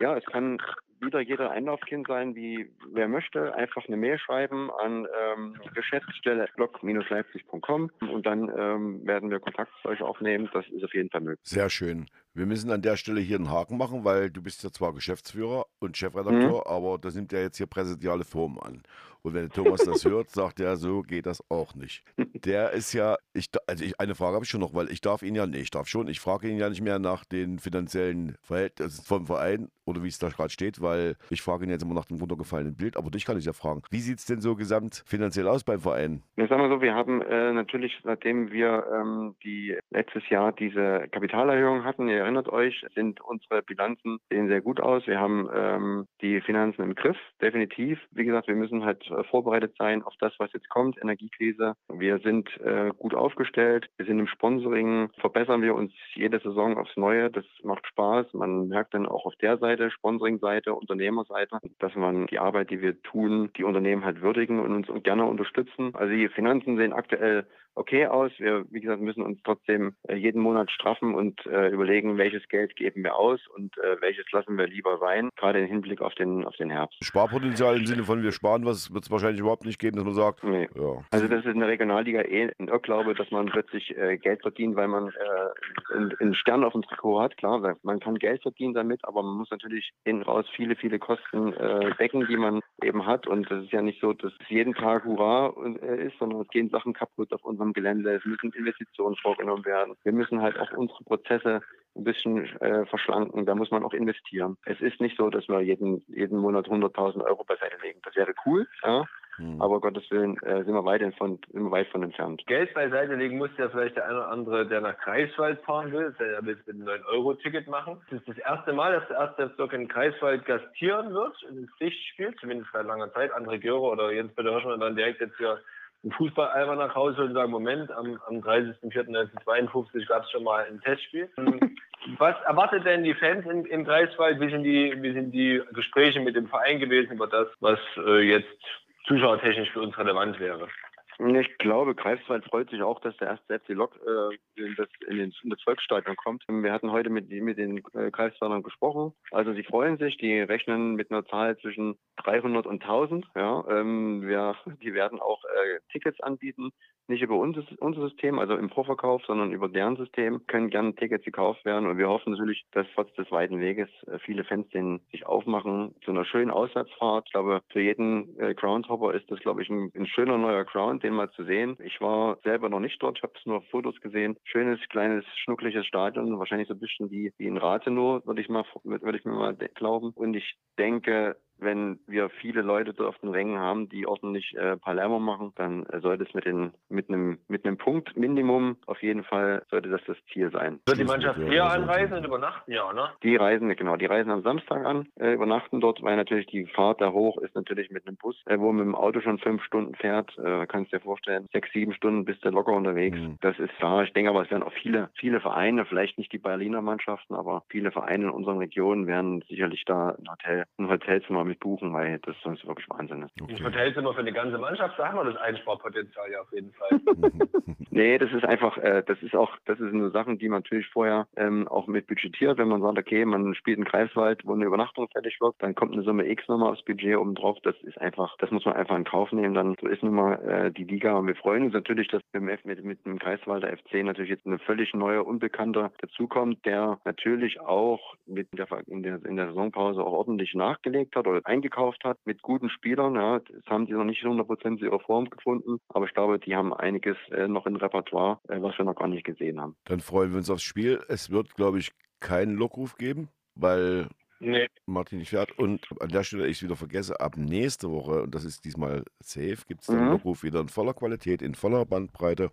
ja, es kann wieder jeder Einlaufkind sein, wie wer möchte. Einfach eine Mail schreiben an ähm, Geschäftsstelle blog-leipzig.com und dann ähm, werden wir Kontakt zu euch aufnehmen. Das ist auf jeden Fall möglich. Sehr schön. Wir müssen an der Stelle hier einen Haken machen, weil du bist ja zwar Geschäftsführer und Chefredakteur, mhm. aber das nimmt ja jetzt hier präsidiale Form an. Und wenn Thomas das hört, sagt er, so geht das auch nicht. Der ist ja, ich, also ich, eine Frage habe ich schon noch, weil ich darf ihn ja, nee, ich darf schon, ich frage ihn ja nicht mehr nach den finanziellen Verhältnissen vom Verein oder wie es da gerade steht, weil ich frage ihn jetzt immer nach dem runtergefallenen Bild, aber dich kann ich ja fragen. Wie sieht es denn so gesamt finanziell aus beim Verein? Ja, sagen wir so, wir haben äh, natürlich, nachdem wir ähm, die letztes Jahr diese Kapitalerhöhung hatten, ihr erinnert euch, sind unsere Bilanzen sehen sehr gut aus. Wir haben ähm, die Finanzen im Griff, definitiv. Wie gesagt, wir müssen halt vorbereitet sein auf das, was jetzt kommt, Energiekrise. Wir sind äh, gut aufgestellt. Wir sind im Sponsoring, verbessern wir uns jede Saison aufs Neue. Das macht Spaß. Man merkt dann auch auf der Seite, Sponsoring-Seite, Unternehmerseite, dass man die Arbeit, die wir tun, die Unternehmen halt würdigen und uns gerne unterstützen. Also die Finanzen sehen aktuell okay aus. Wir, wie gesagt, müssen uns trotzdem äh, jeden Monat straffen und äh, überlegen, welches Geld geben wir aus und äh, welches lassen wir lieber sein, gerade im Hinblick auf den, auf den Herbst. Sparpotenzial im Sinne von wir sparen was, wird es wahrscheinlich überhaupt nicht geben, dass man sagt. Nee. Ja. Also das ist in der Regionalliga eh ein Irrglaube, dass man plötzlich äh, Geld verdient, weil man äh, einen Stern auf dem Trikot hat. Klar, man kann Geld verdienen damit, aber man muss natürlich hinten raus viele, viele Kosten äh, decken, die man eben hat. Und das ist ja nicht so, dass es jeden Tag Hurra ist, sondern es gehen Sachen kaputt auf unserem Gelände. Es müssen Investitionen vorgenommen werden. Wir müssen halt auch unsere Prozesse ein bisschen äh, verschlanken. Da muss man auch investieren. Es ist nicht so, dass wir jeden, jeden Monat 100.000 Euro beiseite legen. Das wäre cool, ja. Hm. Aber Gottes Willen äh, sind, wir weit von, sind wir weit von entfernt. Geld beiseite legen muss ja vielleicht der eine oder andere, der nach Greifswald fahren will, der will mit einem 9-Euro-Ticket machen. Das ist das erste Mal, dass der erste Bezirk in Greifswald gastieren wird, in Pflichtspiel, zumindest seit langer Zeit. André Göre oder Jens Peter Hirschmann dann direkt jetzt hier einen Fußballalber nach Hause und sagen, Moment, am, am 30.04.1952 gab es schon mal ein Testspiel. Was erwartet denn die Fans in, in Greifswald? Wie sind, die, wie sind die Gespräche mit dem Verein gewesen über das, was äh, jetzt zuschauertechnisch für uns relevant wäre? Ich glaube, Greifswald freut sich auch, dass der erste FC Lok äh, in, das, den, in Volksstadion kommt. Wir hatten heute mit, mit den äh, Greifswaldern gesprochen. Also sie freuen sich, die rechnen mit einer Zahl zwischen 300 und 1000. Ja, ähm, wir, die werden auch äh, Tickets anbieten nicht über unser, unser System, also im Vorverkauf, sondern über deren System, können gerne Tickets gekauft werden. Und wir hoffen natürlich, dass trotz des weiten Weges äh, viele Fans den sich aufmachen zu einer schönen Auswärtsfahrt. Ich glaube, für jeden äh, Groundhopper ist das, glaube ich, ein, ein, schöner neuer Ground, den mal zu sehen. Ich war selber noch nicht dort, ich habe es nur auf Fotos gesehen. Schönes, kleines, schnuckliches Stadion, wahrscheinlich so ein bisschen wie, wie in Rathenow, würde ich mal, würde ich mir mal glauben. Und ich denke, wenn wir viele Leute dort auf den Rängen haben, die ordentlich äh, Palermo machen, dann äh, sollte es mit, den, mit, einem, mit einem Punkt Minimum auf jeden Fall sollte das das Ziel sein. Wird die Mannschaft eher anreisen und übernachten, ja, ne? Die reisen, genau, die reisen am Samstag an, äh, übernachten dort, weil natürlich die Fahrt da hoch ist natürlich mit einem Bus, äh, wo man mit dem Auto schon fünf Stunden fährt, äh, kannst dir vorstellen, sechs, sieben Stunden bist du locker unterwegs. Mhm. Das ist klar. Ich denke aber, es werden auch viele, viele Vereine, vielleicht nicht die Berliner Mannschaften, aber viele Vereine in unseren Regionen werden sicherlich da ein Hotel, ein Hotelzimmer mit buchen, weil das sonst wirklich Wahnsinn ist. Okay. Ein Hotelzimmer für eine ganze Mannschaft, da haben wir das Einsparpotenzial ja auf jeden Fall. nee, das ist einfach, äh, das ist auch, das sind nur Sachen, die man natürlich vorher ähm, auch mit budgetiert, wenn man sagt, okay, man spielt in Greifswald, wo eine Übernachtung fertig wird, dann kommt eine Summe X nochmal aufs Budget oben drauf. Das ist einfach, das muss man einfach in Kauf nehmen. Dann so ist nun mal äh, die Liga und wir freuen uns natürlich, dass mit, mit, mit dem Greifswalder FC natürlich jetzt eine völlig neue, unbekannter dazukommt, der natürlich auch mit der, in der, in der Saisonpause auch ordentlich nachgelegt hat oder glaube, eingekauft hat mit guten Spielern. Ja. Das haben die noch nicht 100% ihre Form gefunden, aber ich glaube, die haben einiges äh, noch im Repertoire, äh, was wir noch gar nicht gesehen haben. Dann freuen wir uns aufs Spiel. Es wird, glaube ich, keinen Lockruf geben, weil Nee. Martin nicht fährt. Und an der Stelle, ich wieder vergesse, ab nächste Woche, und das ist diesmal safe, gibt es den Mhm. Lockruf wieder in voller Qualität, in voller Bandbreite.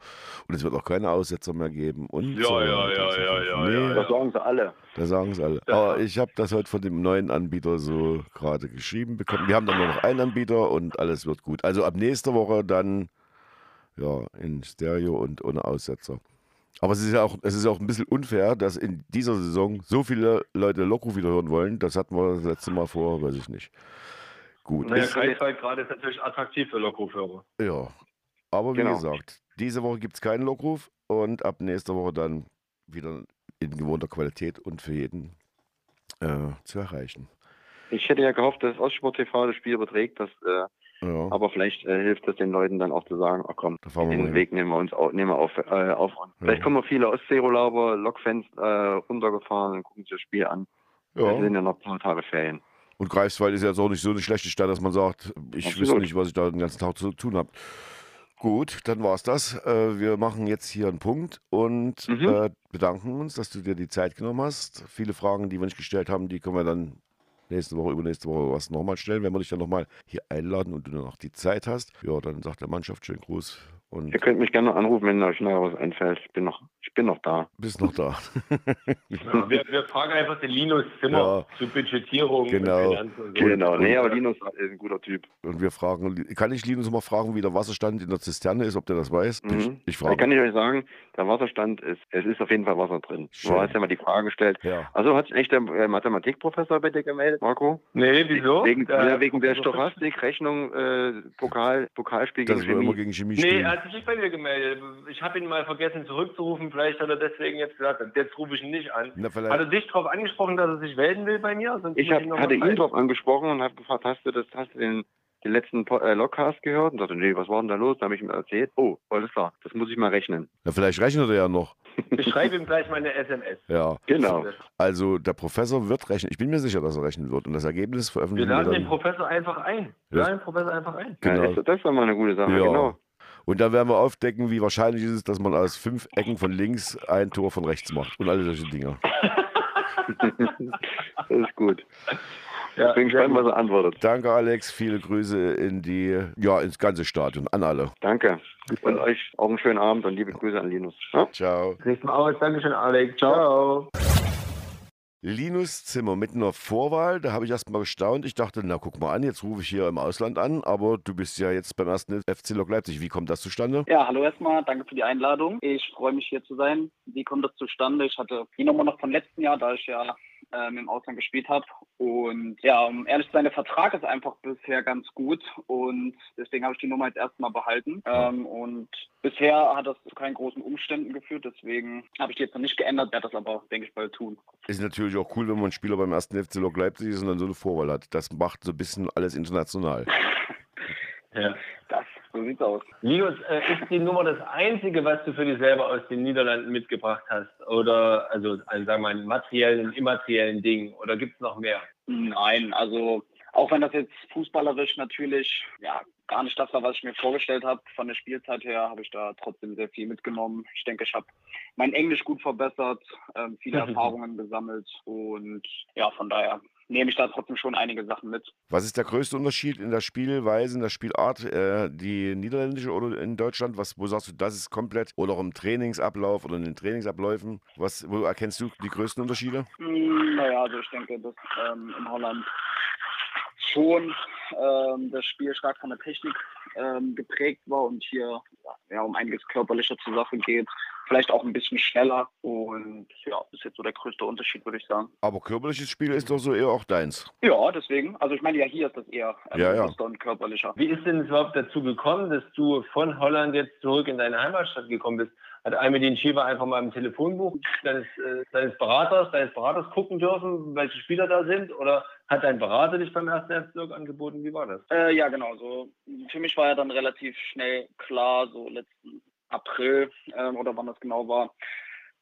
Und es wird auch keine Aussetzer mehr geben. Und Ja, so ja, ja, so ja, ja, Nee, ja, Das sagen sie alle. Da sagen es alle. Ja. Aber ich habe das heute von dem neuen Anbieter so gerade geschrieben bekommen. Wir haben dann nur noch einen Anbieter und alles wird gut. Also ab nächster Woche dann ja in Stereo und ohne Aussetzer. Aber es ist ja auch, es ist auch ein bisschen unfair, dass in dieser Saison so viele Leute Lockruf wieder hören wollen. Das hatten wir das letzte Mal vor, weiß ich nicht. Gut. Naja, ist, Greifswald gerade ist natürlich attraktiv für Lockrufhörer. ja. Aber wie Genau. gesagt, diese Woche gibt es keinen Lockruf und ab nächster Woche dann wieder in gewohnter Qualität und für jeden äh, zu erreichen. Ich hätte ja gehofft, dass Ostsport TV das Spiel überträgt, das, äh, Ja, aber vielleicht äh, hilft es den Leuten dann auch zu sagen, ach komm, wir den. Weg nehmen wir uns auf, nehmen wir auf, äh, auf. Vielleicht kommen noch viele Ostseeurlauber, Lokfans äh, runtergefahren und gucken sich das Spiel an. Es Ja. sind ja noch ein paar Tage Ferien. Und Greifswald ist jetzt auch nicht so eine schlechte Stadt, dass man sagt, ich Absolut. wüsste nicht, was ich da den ganzen Tag zu tun habe. Gut, dann war's das. Äh, wir machen jetzt hier einen Punkt und Mhm. äh, bedanken uns, dass du dir die Zeit genommen hast. Viele Fragen, die wir nicht gestellt haben, die können wir dann nächste Woche, übernächste Woche was nochmal stellen, wenn wir dich dann nochmal hier einladen und du noch die Zeit hast. Ja, dann sagt der Mannschaft schönen Gruß und Ihr könnt mich gerne anrufen, wenn euch noch was einfällt. Ich bin noch, ich bin noch da. bist noch da. Ja, wir, wir fragen einfach den Linus Zimmer Ja. zu Budgetierung Genau. und Finanzen und so. Genau. Nee, aber Linus ist ein guter Typ. Und wir fragen, kann ich Linus mal fragen, wie der Wasserstand in der Zisterne ist, ob der das weiß? Mhm. Ich, ich Da frage. kann ich euch sagen, der Wasserstand ist, es ist auf jeden Fall Wasser drin. Schön. Du hast ja mal die Frage gestellt. Ja. Also hat sich echt der äh, Mathematikprofessor bei dir gemeldet, Marco? Nee, wieso? Wegen, Äh, wegen der Stochastik, Rechnung, äh, Pokal, Pokalspiel Dass gegen wir immer Chemie. gegen Chemie Nee, spielen. Hat sich nicht bei mir gemeldet. Ich habe ihn mal vergessen zurückzurufen. Vielleicht hat er deswegen jetzt gesagt, jetzt rufe ich ihn nicht an. Na, Hat er dich darauf angesprochen, dass er sich melden will bei mir? Sonst Ich hab, noch hatte ihn drauf angesprochen und habe gefragt, hast du das, hast du den, den letzten äh, Logcast gehört? Und sagte, nee, was war denn da los? Da habe ich ihm erzählt, oh, alles klar, das muss ich mal rechnen. na, vielleicht rechnet er ja noch. Ich schreibe ihm gleich meine SMS. Ja. Genau. Also der Professor wird rechnen. Ich bin mir sicher, dass er rechnen wird. Und das Ergebnis Wir veröffentlichen wir laden den dann. Professor einfach ein. Wir laden den Professor einfach ein. Genau. Ja, das, das war mal eine gute Sache, Ja. genau. Und dann werden wir aufdecken, wie wahrscheinlich ist es, dass man aus fünf Ecken von links ein Tor von rechts macht. Und alle solche Dinge. Das ist gut. Ja, Ich bin gespannt, was er antwortet. Danke, Alex. Viele Grüße in die, ja, ins ganze Stadion. An alle. Danke. Und euch auch einen schönen Abend und liebe Grüße an Linus. Ja? Ciao. Bis nächstes Mal aus. Dankeschön, Alex. Ciao. Linus Zimmer mit einer Vorwahl, da habe ich erst mal gestaunt. Ich dachte, na guck mal an, jetzt rufe ich hier im Ausland an, aber du bist ja jetzt beim ersten FC Lok Leipzig. Wie kommt das zustande? Ja, hallo erstmal, danke für die Einladung. Ich freue mich hier zu sein. Wie kommt das zustande? Ich hatte die Nummer noch von letzten Jahr, da ich ja ähm, im Ausland gespielt habe. Und ja, um ehrlich zu sein, der Vertrag ist einfach bisher ganz gut und deswegen habe ich die Nummer jetzt erstmal behalten. Ähm, und bisher hat das zu keinen großen Umständen geführt, deswegen habe ich die jetzt noch nicht geändert, werde das aber, denke ich, bald tun. Ist natürlich auch cool, wenn man Spieler beim ersten FC Lok Leipzig ist und dann so eine Vorwahl hat. Das macht so ein bisschen alles international. Ja. Das, so sieht's aus. Linus, äh, ist die Nummer das Einzige, was du für dich selber aus den Niederlanden mitgebracht hast? Oder, also, also sagen wir mal, materiellen und immateriellen Dingen? Oder gibt es noch mehr? Nein, also auch wenn das jetzt fußballerisch natürlich ja gar nicht das war, was ich mir vorgestellt habe, von der Spielzeit her habe ich da trotzdem sehr viel mitgenommen. Ich denke, ich habe mein Englisch gut verbessert, ähm, viele. Erfahrungen gesammelt und ja, von daher nehme ich da trotzdem schon einige Sachen mit. Was ist der größte Unterschied in der Spielweise, in der Spielart, äh, die niederländische oder in Deutschland? Was, wo sagst du, das ist komplett? Oder auch im Trainingsablauf oder in den Trainingsabläufen? Was, wo erkennst du die größten Unterschiede? Hm, Naja, also ich denke, dass ähm, in Holland schon ähm, das Spiel stark von der Technik ähm, geprägt war und hier ja, um einiges körperlicher zur Sache geht. Vielleicht auch ein bisschen schneller und ja, das ist jetzt so der größte Unterschied, würde ich sagen. Aber körperliches Spiel ist doch so eher auch deins. Ja, deswegen. Also ich meine, ja, hier ist das eher ähm, Ja, ja. und körperlicher. Wie ist denn es überhaupt dazu gekommen, dass du von Holland jetzt zurück in deine Heimatstadt gekommen bist? Hat Almedin Shiva einfach mal im Telefonbuch deines, äh, deines Beraters, deines Beraters gucken dürfen, welche Spieler da sind? Oder hat dein Berater dich beim ersten Herzblock angeboten? Wie war das? Äh, ja, genau. So, für mich war ja dann relativ schnell klar, so letzten April ähm, oder wann das genau war,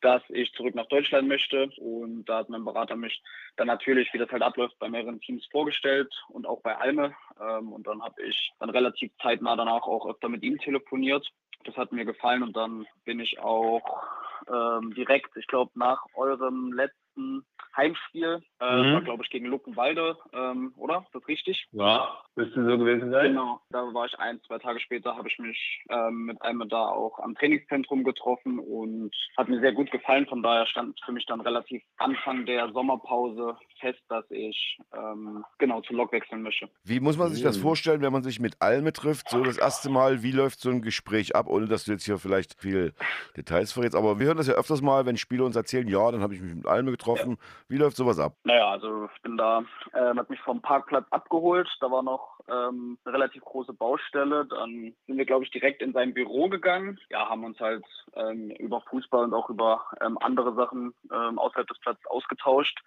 dass ich zurück nach Deutschland möchte. Und da hat mein Berater mich dann natürlich, wie das halt abläuft, bei mehreren Teams vorgestellt und auch bei Alme. Ähm, und dann habe ich dann relativ zeitnah danach auch öfter mit ihm telefoniert. Das hat mir gefallen und dann bin ich auch ähm, direkt, ich glaube, nach eurem letzten Heimspiel, äh, mhm. war glaube ich gegen Luckenwalde, ähm, oder? Ist das richtig? Ja, müsste so gewesen sein. Genau, da war ich ein, zwei Tage später, habe ich mich ähm, mit einem da auch am Trainingszentrum getroffen und hat mir sehr gut gefallen. Von daher stand für mich dann relativ Anfang der Sommerpause fest, dass ich ähm, genau zu Lok wechseln möchte. Wie muss man sich das mhm. vorstellen, wenn man sich mit Alme trifft? So das erste Mal, wie läuft so ein Gespräch ab, ohne dass du jetzt hier vielleicht viel Details verrätst? Aber wir hören das ja öfters mal, wenn Spieler uns erzählen, ja, dann habe ich mich mit Alme getroffen. Ja. Wie läuft sowas ab? Naja, also ich bin da, äh, hat mich vom Parkplatz abgeholt. Da war noch ähm, eine relativ große Baustelle. Dann sind wir, glaube ich, direkt in sein Büro gegangen. Ja, haben uns halt ähm, über Fußball und auch über ähm, andere Sachen ähm, außerhalb des Platzes ausgetauscht.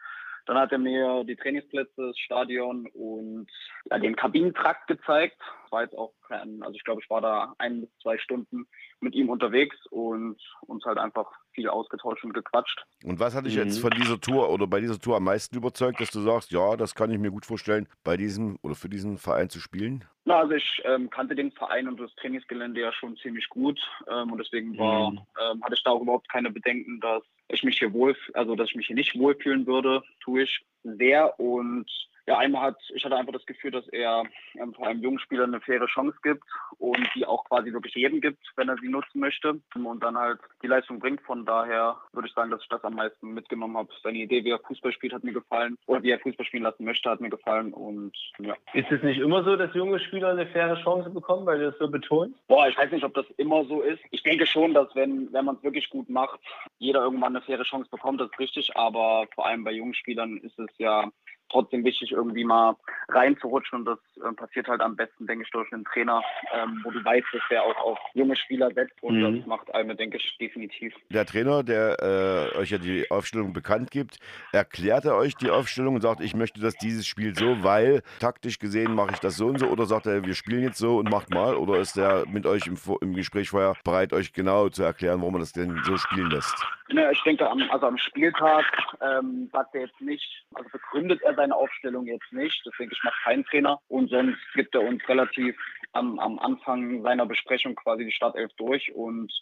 Dann hat er mir die Trainingsplätze, das Stadion und ja, den Kabinentrakt gezeigt. War jetzt auch kein, also ich glaube, ich war da ein bis zwei Stunden mit ihm unterwegs und uns halt einfach viel ausgetauscht und gequatscht. Und was hat dich mhm. jetzt von dieser Tour oder bei dieser Tour am meisten überzeugt, dass du sagst, ja, das kann ich mir gut vorstellen, bei diesem oder für diesen Verein zu spielen? Na, also ich ähm, kannte den Verein und das Trainingsgelände ja schon ziemlich gut ähm, und deswegen war, mhm. ähm, hatte ich da auch überhaupt keine Bedenken, dass ich mich hier wohl, also dass ich mich hier nicht wohlfühlen würde, tue ich sehr und ja, einmal hat, ich hatte einfach das Gefühl, dass er ähm, vor allem jungen Spielern eine faire Chance gibt und die auch quasi wirklich jedem gibt, wenn er sie nutzen möchte und dann halt die Leistung bringt. Von daher würde ich sagen, dass ich das am meisten mitgenommen habe. Seine Idee, wie er Fußball spielt, hat mir gefallen oder wie er Fußball spielen lassen möchte, hat mir gefallen und ja. Ist es nicht immer so, dass junge Spieler eine faire Chance bekommen, weil du das so betonst? Boah, ich weiß nicht, ob das immer so ist. Ich denke schon, dass wenn, wenn man es wirklich gut macht, jeder irgendwann eine faire Chance bekommt, das ist richtig, aber vor allem bei jungen Spielern ist es ja trotzdem wichtig, irgendwie mal reinzurutschen. Und das äh, passiert halt am besten, denke ich, durch einen Trainer, ähm, wo du weißt, dass der auch auf junge Spieler setzt. Und mhm. das macht Alme, denke ich, definitiv. Der Trainer, der äh, euch ja die Aufstellung bekannt gibt, erklärt er euch die Aufstellung und sagt, ich möchte das dieses Spiel so, weil taktisch gesehen mache ich das so und so. Oder sagt er, wir spielen jetzt so und macht mal. Oder ist er mit euch im, im Gespräch vorher bereit, euch genau zu erklären, warum man das denn so spielen lässt? Ja, ich denke, am, also am Spieltag ähm, sagt er jetzt nicht, also begründet er seine Aufstellung jetzt nicht. Denke ich macht kein Trainer. Und sonst gibt er uns relativ am, am Anfang seiner Besprechung quasi die Startelf durch und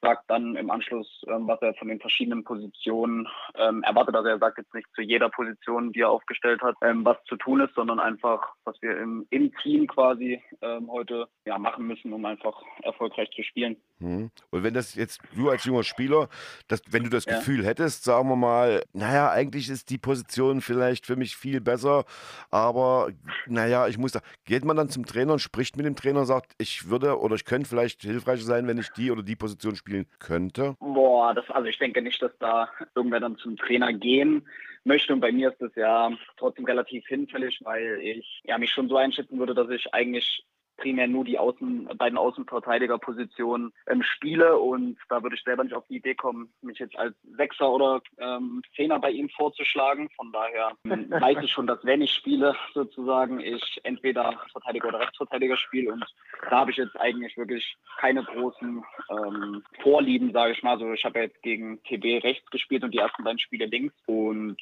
sagt dann im Anschluss, ähm, was er von den verschiedenen Positionen ähm, erwartet. Also er sagt jetzt nicht zu jeder Position, die er aufgestellt hat, ähm, was zu tun ist, sondern einfach, was wir im, im Team quasi ähm, heute ja, machen müssen, um einfach erfolgreich zu spielen. Hm. Und wenn das jetzt du als junger Spieler, dass, wenn du das ja. Gefühl hättest, sagen wir mal, naja, eigentlich ist die Position vielleicht für mich viel besser, aber naja, ich muss da, geht man dann zum Trainer und spricht mit dem Trainer und sagt, ich würde oder ich könnte vielleicht hilfreicher sein, wenn ich die oder die Position spiele spielen könnte? Boah, das, also ich denke nicht, dass da irgendwer dann zum Trainer gehen möchte. Und bei mir ist das ja trotzdem relativ hinfällig, weil ich ja, mich schon so einschätzen würde, dass ich eigentlich primär nur die Außen, beiden Außenverteidigerpositionen ähm, spiele und da würde ich selber nicht auf die Idee kommen, mich jetzt als Sechser oder ähm, Zehner bei ihm vorzuschlagen. Von daher weiß ich schon, dass wenn ich spiele, sozusagen, ich entweder Verteidiger oder Rechtsverteidiger spiele und da habe ich jetzt eigentlich wirklich keine großen ähm, Vorlieben, sage ich mal. Also ich habe ja jetzt gegen TB rechts gespielt und die ersten beiden Spiele links und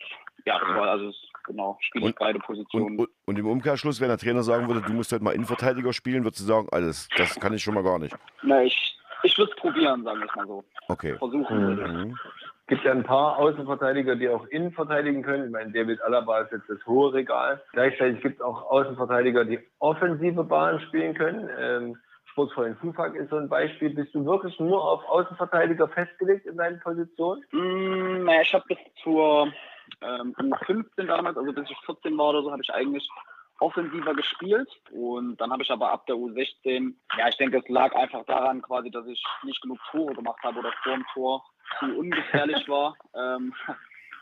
ja, das war also genau, spiele ich beide Positionen. Und, und, und, im Umkehrschluss, wenn der Trainer sagen würde, du musst halt mal Innenverteidiger spielen, würdest du sagen, alles, das kann ich schon mal gar nicht. Na, ich, ich würde es probieren, sagen wir es mal so. Okay. Versuchen würde. Mhm. Es gibt ja ein paar Außenverteidiger, die auch innen verteidigen können. Ich meine, David Alaba ist jetzt das hohe Regal. Gleichzeitig gibt es auch Außenverteidiger, die offensive Bahnen spielen können. Ähm, Sportfreund Fufak ist so ein Beispiel. Bist du wirklich nur auf Außenverteidiger festgelegt in deinen Positionen? Mm, naja, ich habe bis zur ähm, U15 damals, also bis ich 14 war oder so, habe ich eigentlich offensiver gespielt und dann habe ich aber ab der U16, ja, ich denke, es lag einfach daran quasi, dass ich nicht genug Tore gemacht habe oder vor dem Tor zu ungefährlich war. Ähm,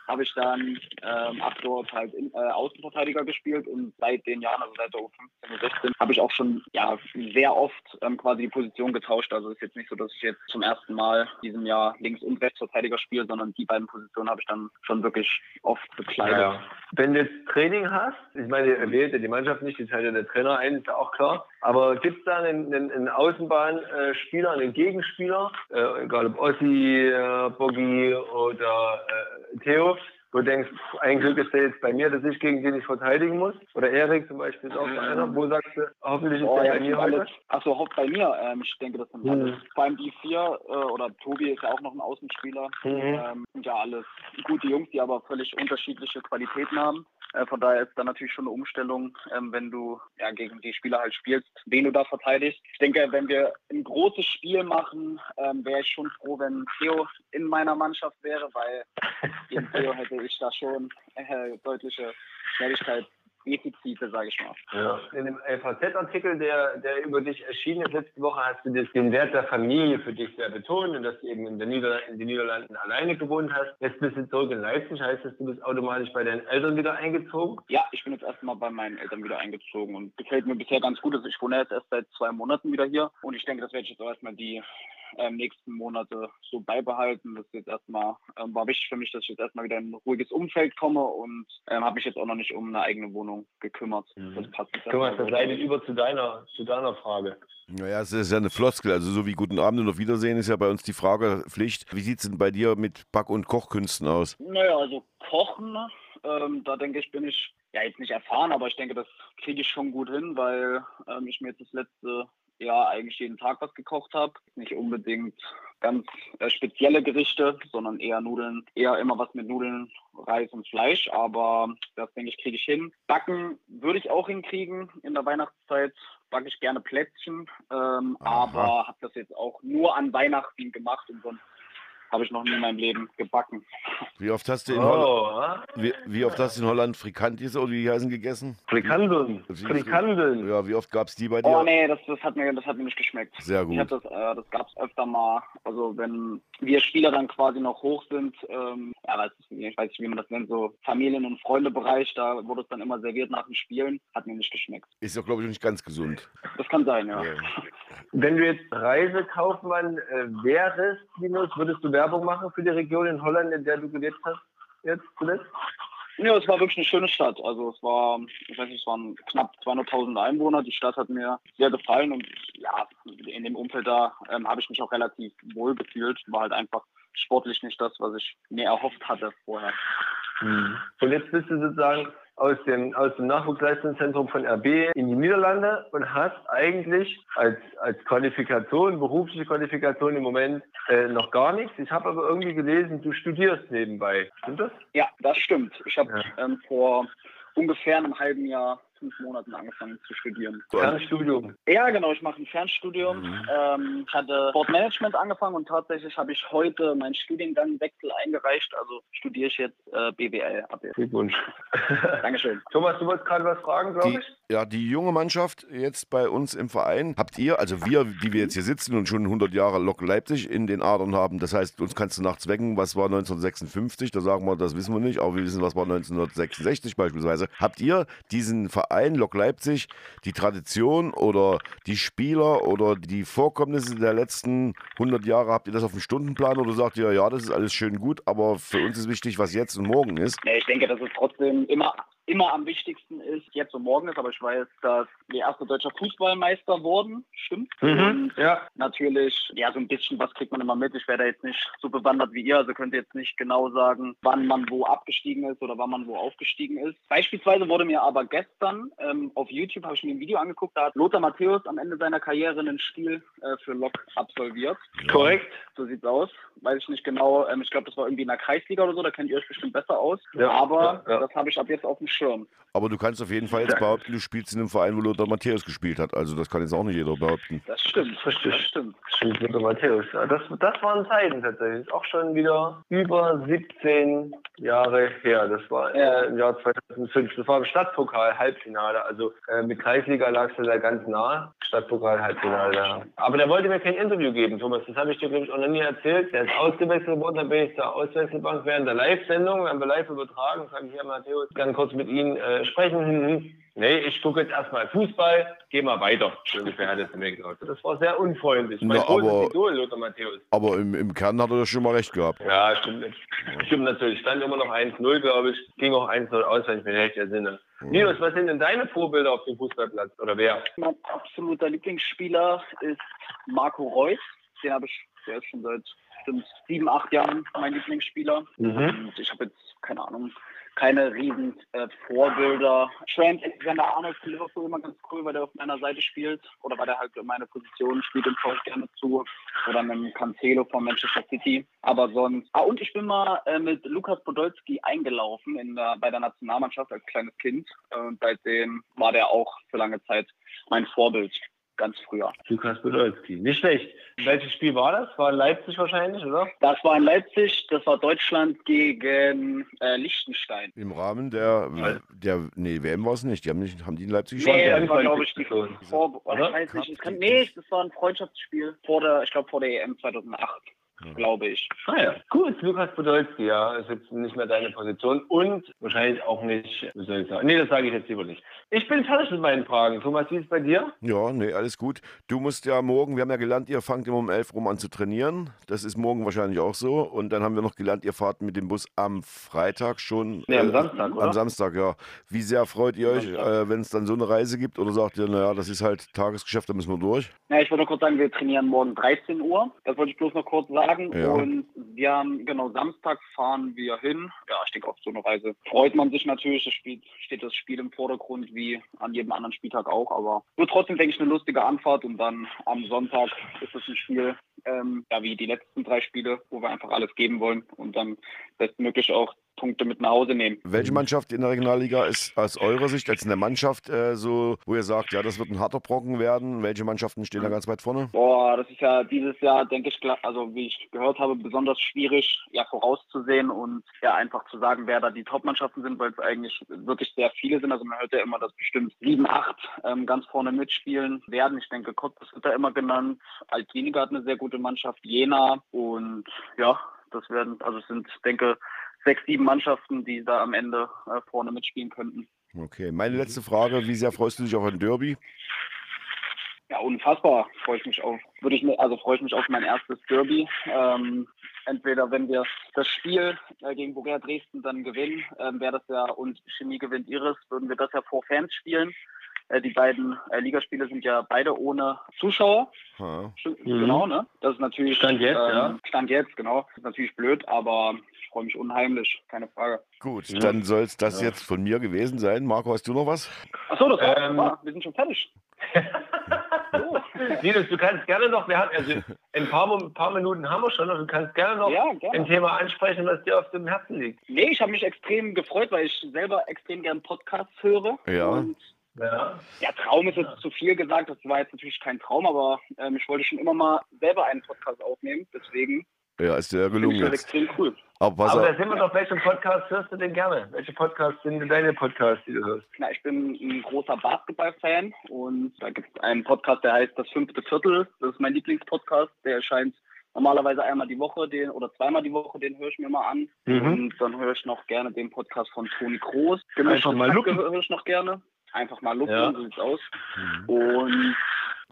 habe ich dann ähm, ab dort halt in, äh, Außenverteidiger gespielt und seit den Jahren, also seit der U15 und 16, habe ich auch schon ja sehr oft ähm, quasi die Position getauscht. Also es ist jetzt nicht so, dass ich jetzt zum ersten Mal diesem Jahr Links- und Rechtsverteidiger spiele, sondern die beiden Positionen habe ich dann schon wirklich oft bekleidet. Ja. Wenn du jetzt Training hast, ich meine, er wählt ja die Mannschaft nicht, die teilt ja der Trainer ein, ist ja auch klar. Aber gibt es da einen, einen, einen Außenbahnspieler, einen Gegenspieler, äh, egal ob Ossi, äh, Boggi oder äh, Theo, wo du denkst, ein Glück ist der jetzt bei mir, dass ich gegen den nicht verteidigen muss? Oder Erik zum Beispiel ist auch so einer. Wo sagst du, hoffentlich ist oh, der ja, bei mir heute? Achso, hofft bei mir. Ähm, ich denke, das sind mhm. alles. Vor allem die vier, äh, oder Tobi ist ja auch noch ein Außenspieler. Mhm. Ähm, sind ja alles gute Jungs, die aber völlig unterschiedliche Qualitäten haben. Äh, von daher ist dann natürlich schon eine Umstellung, ähm, wenn du ja, gegen die Spieler halt spielst, wen du da verteidigst. Ich denke, wenn wir ein großes Spiel machen, ähm, wäre ich schon froh, wenn Theo in meiner Mannschaft wäre, weil gegen Theo hätte ich da schon äh, deutliche Schnelligkeit Defizite, sage ich mal. Ja. In dem FAZ-Artikel, der, der über dich erschienen ist letzte Woche, hast du das, den Wert der Familie für dich sehr betont und dass du eben in, der Nieder in den Niederlanden alleine gewohnt hast. Jetzt bist du zurück in Leipzig, heißt das, du bist automatisch bei deinen Eltern wieder eingezogen? Ja, ich bin jetzt erstmal bei meinen Eltern wieder eingezogen und gefällt mir bisher ganz gut. Also ich wohne jetzt erst seit zwei Monaten wieder hier und ich denke, das werde ich jetzt auch erstmal die ähm, nächsten Monate so beibehalten. Das ist jetzt erstmal, ähm, war wichtig für mich, dass ich jetzt erstmal wieder in ein ruhiges Umfeld komme und ähm, habe mich jetzt auch noch nicht um eine eigene Wohnung gekümmert. Mhm. Das passt jetzt Thomas, das leitet über zu deiner, zu deiner Frage. Naja, es ist ja eine Floskel. Also so wie Guten Abend und auf Wiedersehen ist ja bei uns die Frage Pflicht. Wie sieht es denn bei dir mit Back- und Kochkünsten aus? Naja, also Kochen, ähm, da denke ich, bin ich ja jetzt nicht erfahren, aber ich denke, das kriege ich schon gut hin, weil ähm, ich mir jetzt das letzte ja eigentlich jeden Tag was gekocht habe. Nicht unbedingt ganz äh, spezielle Gerichte, sondern eher Nudeln, eher immer was mit Nudeln, Reis und Fleisch. Aber das denke ich, kriege ich hin. Backen würde ich auch hinkriegen. In der Weihnachtszeit backe ich gerne Plätzchen, ähm, aber habe das jetzt auch nur an Weihnachten gemacht und sonst habe ich noch nie in meinem Leben gebacken. Wie oft hast du in, oh, Holland, wie, wie, oft hast du in Holland Frikantis oder wie die heißen gegessen? Frikandeln. Frikandeln. Ja, wie oft gab es die bei dir? Oh nee, das, das, hat mir, das hat mir nicht geschmeckt. Sehr gut. das äh, das gab es öfter mal. Also wenn wir Spieler dann quasi noch hoch sind, ähm, ja, weiß ich, ich weiß nicht, wie man das nennt, so Familien- und Freundebereich, da wurde es dann immer serviert nach dem Spielen. Hat mir nicht geschmeckt. Ist doch, glaube ich, nicht ganz gesund. Das kann sein, ja. ja. Wenn du jetzt Reisekaufmann äh, wärst, Linus, würdest du Werbung machen für die Region in Holland, in der du gelebt hast jetzt zuletzt? Ja, es war wirklich eine schöne Stadt. Also es war, ich weiß nicht, es waren knapp 200.000 Einwohner. Die Stadt hat mir sehr gefallen und ja, in dem Umfeld da ähm, habe ich mich auch relativ wohl gefühlt. War halt einfach sportlich nicht das, was ich mir erhofft hatte vorher. Und jetzt bist du sozusagen aus dem, aus dem Nachwuchsleistungszentrum von RB in die Niederlande und hast eigentlich als, als Qualifikation, berufliche Qualifikation im Moment äh, noch gar nichts. Ich habe aber irgendwie gelesen, du studierst nebenbei. Stimmt das? Ja, das stimmt. Ich habe ja. ähm, vor ungefähr einem halben Jahr fünf Monaten angefangen zu studieren. Fernstudium? Ja, genau. Ich mache ein Fernstudium. Mhm. Ähm, ich hatte Sportmanagement angefangen und tatsächlich habe ich heute meinen Studiengangwechsel eingereicht. Also studiere ich jetzt äh, BWL ab jetzt. Glückwunsch. Dankeschön. Thomas, du wolltest gerade was fragen, glaube ich? Ja, die junge Mannschaft jetzt bei uns im Verein, habt ihr, also wir, die wir jetzt hier sitzen und schon 100 Jahre Lok Leipzig in den Adern haben, das heißt, uns kannst du nachts wecken, was war 1956, da sagen wir, das wissen wir nicht, aber wir wissen, was war 1966 beispielsweise. Habt ihr diesen Verein Verein Lok Leipzig die Tradition oder die Spieler oder die Vorkommnisse der letzten 100 Jahre, habt ihr das auf dem Stundenplan oder sagt ihr, ja, das ist alles schön gut, aber für uns ist wichtig, was jetzt und morgen ist? Ich denke, das ist trotzdem immer immer am wichtigsten ist, jetzt und morgen ist, aber ich weiß, dass wir erste deutscher Fußballmeister wurden, stimmt. Mhm, ja. Natürlich, ja, so ein bisschen was kriegt man immer mit. Ich werde jetzt nicht so bewandert wie ihr, also könnt ihr jetzt nicht genau sagen, wann man wo abgestiegen ist oder wann man wo aufgestiegen ist. Beispielsweise wurde mir aber gestern ähm, auf YouTube, habe ich mir ein Video angeguckt, da hat Lothar Matthäus am Ende seiner Karriere ein Spiel äh, für Lok absolviert. Ja. Korrekt. So sieht's aus. Weiß ich nicht genau. Ähm, ich glaube, das war irgendwie in der Kreisliga oder so, da kennt ihr euch bestimmt besser aus. Ja, aber das habe ich ab jetzt auf dem Schirm Schirm. Aber du kannst auf jeden Fall jetzt behaupten, du spielst in einem Verein, wo Lothar Matthäus gespielt hat. Also das kann jetzt auch nicht jeder behaupten. Das stimmt. Richtig. Das stimmt. Stimmt, Lothar Matthäus. Ja, das, das waren Zeiten tatsächlich. Auch schon wieder über 17 Jahre her. Das war Ja. äh, im Jahr 2005. Das war im Stadtpokal Halbfinale. Also äh, mit Kreisliga lagst du da ganz nah. Stadtpokal Halbfinale. Ja. Aber der wollte mir kein Interview geben, Thomas. Das habe ich dir, glaube ich, auch noch nie erzählt. Der ist ausgewechselt worden. Dann bin ich zur Auswechselbank während der Live-Sendung. Wir haben wir live übertragen. Sag ich, ja, Matthäus, kann kurz mit Ihnen äh, sprechen. Nee, ich gucke jetzt erstmal Fußball, geh mal weiter. Ungefähr hat er zu mir gesagt. Das war sehr unfreundlich. Mein Na, aber- Idol, Lothar Matthäus. Aber im, im Kern hat er das schon mal recht gehabt. Ja, stimmt. Stimmt natürlich. Stand immer noch 1-0, glaube ich. Ging auch 1-0 aus, wenn ich mich recht entsinne. Linus, was sind denn deine Vorbilder auf dem Fußballplatz? Oder wer? Mein absoluter Lieblingsspieler ist Marco Reus. Den habe ich, der ist schon seit bestimmt sieben, acht Jahren mein Lieblingsspieler. Mhm. Und ich habe jetzt, keine Ahnung, keine riesen äh, Vorbilder. Trent Alexander-Arnold von Liverpool immer ganz cool, weil der auf meiner Seite spielt. Oder weil der halt in meine Position spielt und schaue ich gerne zu. Oder mit dem Cancelo von Manchester City. Aber sonst... Ah, und ich bin mal äh, mit Lukas Podolski eingelaufen in der, bei der Nationalmannschaft als kleines Kind. Äh, Und seitdem war der auch für lange Zeit mein Vorbild. Ganz früher. Lukas Podolski. Nicht schlecht. Welches Spiel war das? War in Leipzig wahrscheinlich, oder? Das war in Leipzig, das war Deutschland gegen äh, Liechtenstein. Im Rahmen der, der nee, WM war es nicht. Die haben, nicht, haben die in Leipzig Nee, schon? das war, glaube ich, die. Vor Oder? ich weiß nicht, es kann, nee, das war ein Freundschaftsspiel vor der, ich glaube, vor der EM 2008, glaube ich. Ah ja, gut, Lukas Podolski, ja, ist jetzt nicht mehr deine Position und wahrscheinlich auch nicht, wie soll ich sagen, nee, das sage ich jetzt lieber nicht. Ich bin fertig mit meinen Fragen. Thomas, wie ist es bei dir? Ja, nee, alles gut. Du musst ja morgen, wir haben ja gelernt, ihr fangt immer um 11 rum an zu trainieren. Das ist morgen wahrscheinlich auch so. Und dann haben wir noch gelernt, ihr fahrt mit dem Bus am Freitag schon. Nee, am Samstag, oder? Am Samstag, ja. Wie sehr freut ihr euch, äh, wenn es dann so eine Reise gibt? Oder sagt ihr, naja, das ist halt Tagesgeschäft, da müssen wir durch? Ja, ich wollte nur kurz sagen, wir trainieren morgen 13 Uhr. Das wollte ich bloß noch kurz sagen. Ja. Und wir haben, genau, Samstag fahren wir hin. Ja, ich denke, auf so eine Reise freut man sich natürlich. Es spielt, steht das Spiel im Vordergrund, wie an jedem anderen Spieltag auch. Aber wird trotzdem, denke ich, eine lustige Anfahrt. Und dann am Sonntag ist es ein Spiel, ähm, ja, wie die letzten drei Spiele, wo wir einfach alles geben wollen und dann bestmöglich auch Punkte mit nach Hause nehmen. Welche Mannschaft in der Regionalliga ist aus eurer Sicht als eine Mannschaft äh, so, wo ihr sagt, ja, das wird ein harter Brocken werden? Welche Mannschaften stehen da ganz weit vorne? Boah, das ist ja dieses Jahr, denke ich, also wie ich gehört habe, besonders schwierig, ja, vorauszusehen und ja, einfach zu sagen, wer da die Top-Mannschaften sind, weil es eigentlich wirklich sehr viele sind. Also man hört ja immer, dass bestimmt sieben, acht ähm, ganz vorne mitspielen werden. Ich denke, Cottbus wird da immer genannt. Altkliniker hat eine sehr gute Mannschaft, Jena und ja, das werden, also es sind, denke, sechs, sieben Mannschaften, die da am Ende äh, vorne mitspielen könnten. Okay, meine letzte Frage, wie sehr freust du dich auf ein Derby? Ja, unfassbar. Freue ich mich auf. Würde ich mir, also freue ich mich auf mein erstes Derby. Ähm, entweder wenn wir das Spiel äh, gegen Borussia Dresden dann gewinnen, ähm, wäre das ja und Chemie gewinnt ihres, würden wir das ja vor Fans spielen. Äh, die beiden äh, Ligaspiele sind ja beide ohne Zuschauer. Ha. Stimmt, Mhm. Genau, ne? Das ist natürlich Stand jetzt, ähm, ja. Stand jetzt, genau. Das ist natürlich blöd, aber ich freue mich unheimlich, keine Frage. Gut, Ja. dann soll es das Ja. jetzt von mir gewesen sein. Marco, hast du noch was? Achso, das war, Ähm, war, wir sind schon fertig. So. Linus, du kannst gerne noch, wir haben, also ein paar, Mo- paar Minuten haben wir schon, und du kannst gerne noch Ja, ein gerne. Thema ansprechen, was dir auf dem Herzen liegt. Nee, ich habe mich extrem gefreut, weil ich selber extrem gern Podcasts höre. Ja. Und Ja. ja, Traum ist jetzt zu viel gesagt. Das war jetzt natürlich kein Traum, aber ähm, ich wollte schon immer mal selber einen Podcast aufnehmen. Deswegen Ja, ist finde gelungen ich das jetzt. extrem cool. Aber Aber da sind wir doch, welchen Podcast hörst du denn gerne? Welche Podcasts sind denn deine Podcasts, die du hörst? Na, ich bin ein großer Basketball-Fan und da gibt es einen Podcast, der heißt Das fünfte Viertel. Das ist mein Lieblingspodcast. Der erscheint normalerweise einmal die Woche den oder zweimal die Woche, den höre ich mir mal an. Mhm. Und dann höre ich noch gerne den Podcast von Toni Kroos. Einfach mal lupen. höre ich noch gerne. Einfach mal lupen, Ja. so sieht's aus. Mhm. Und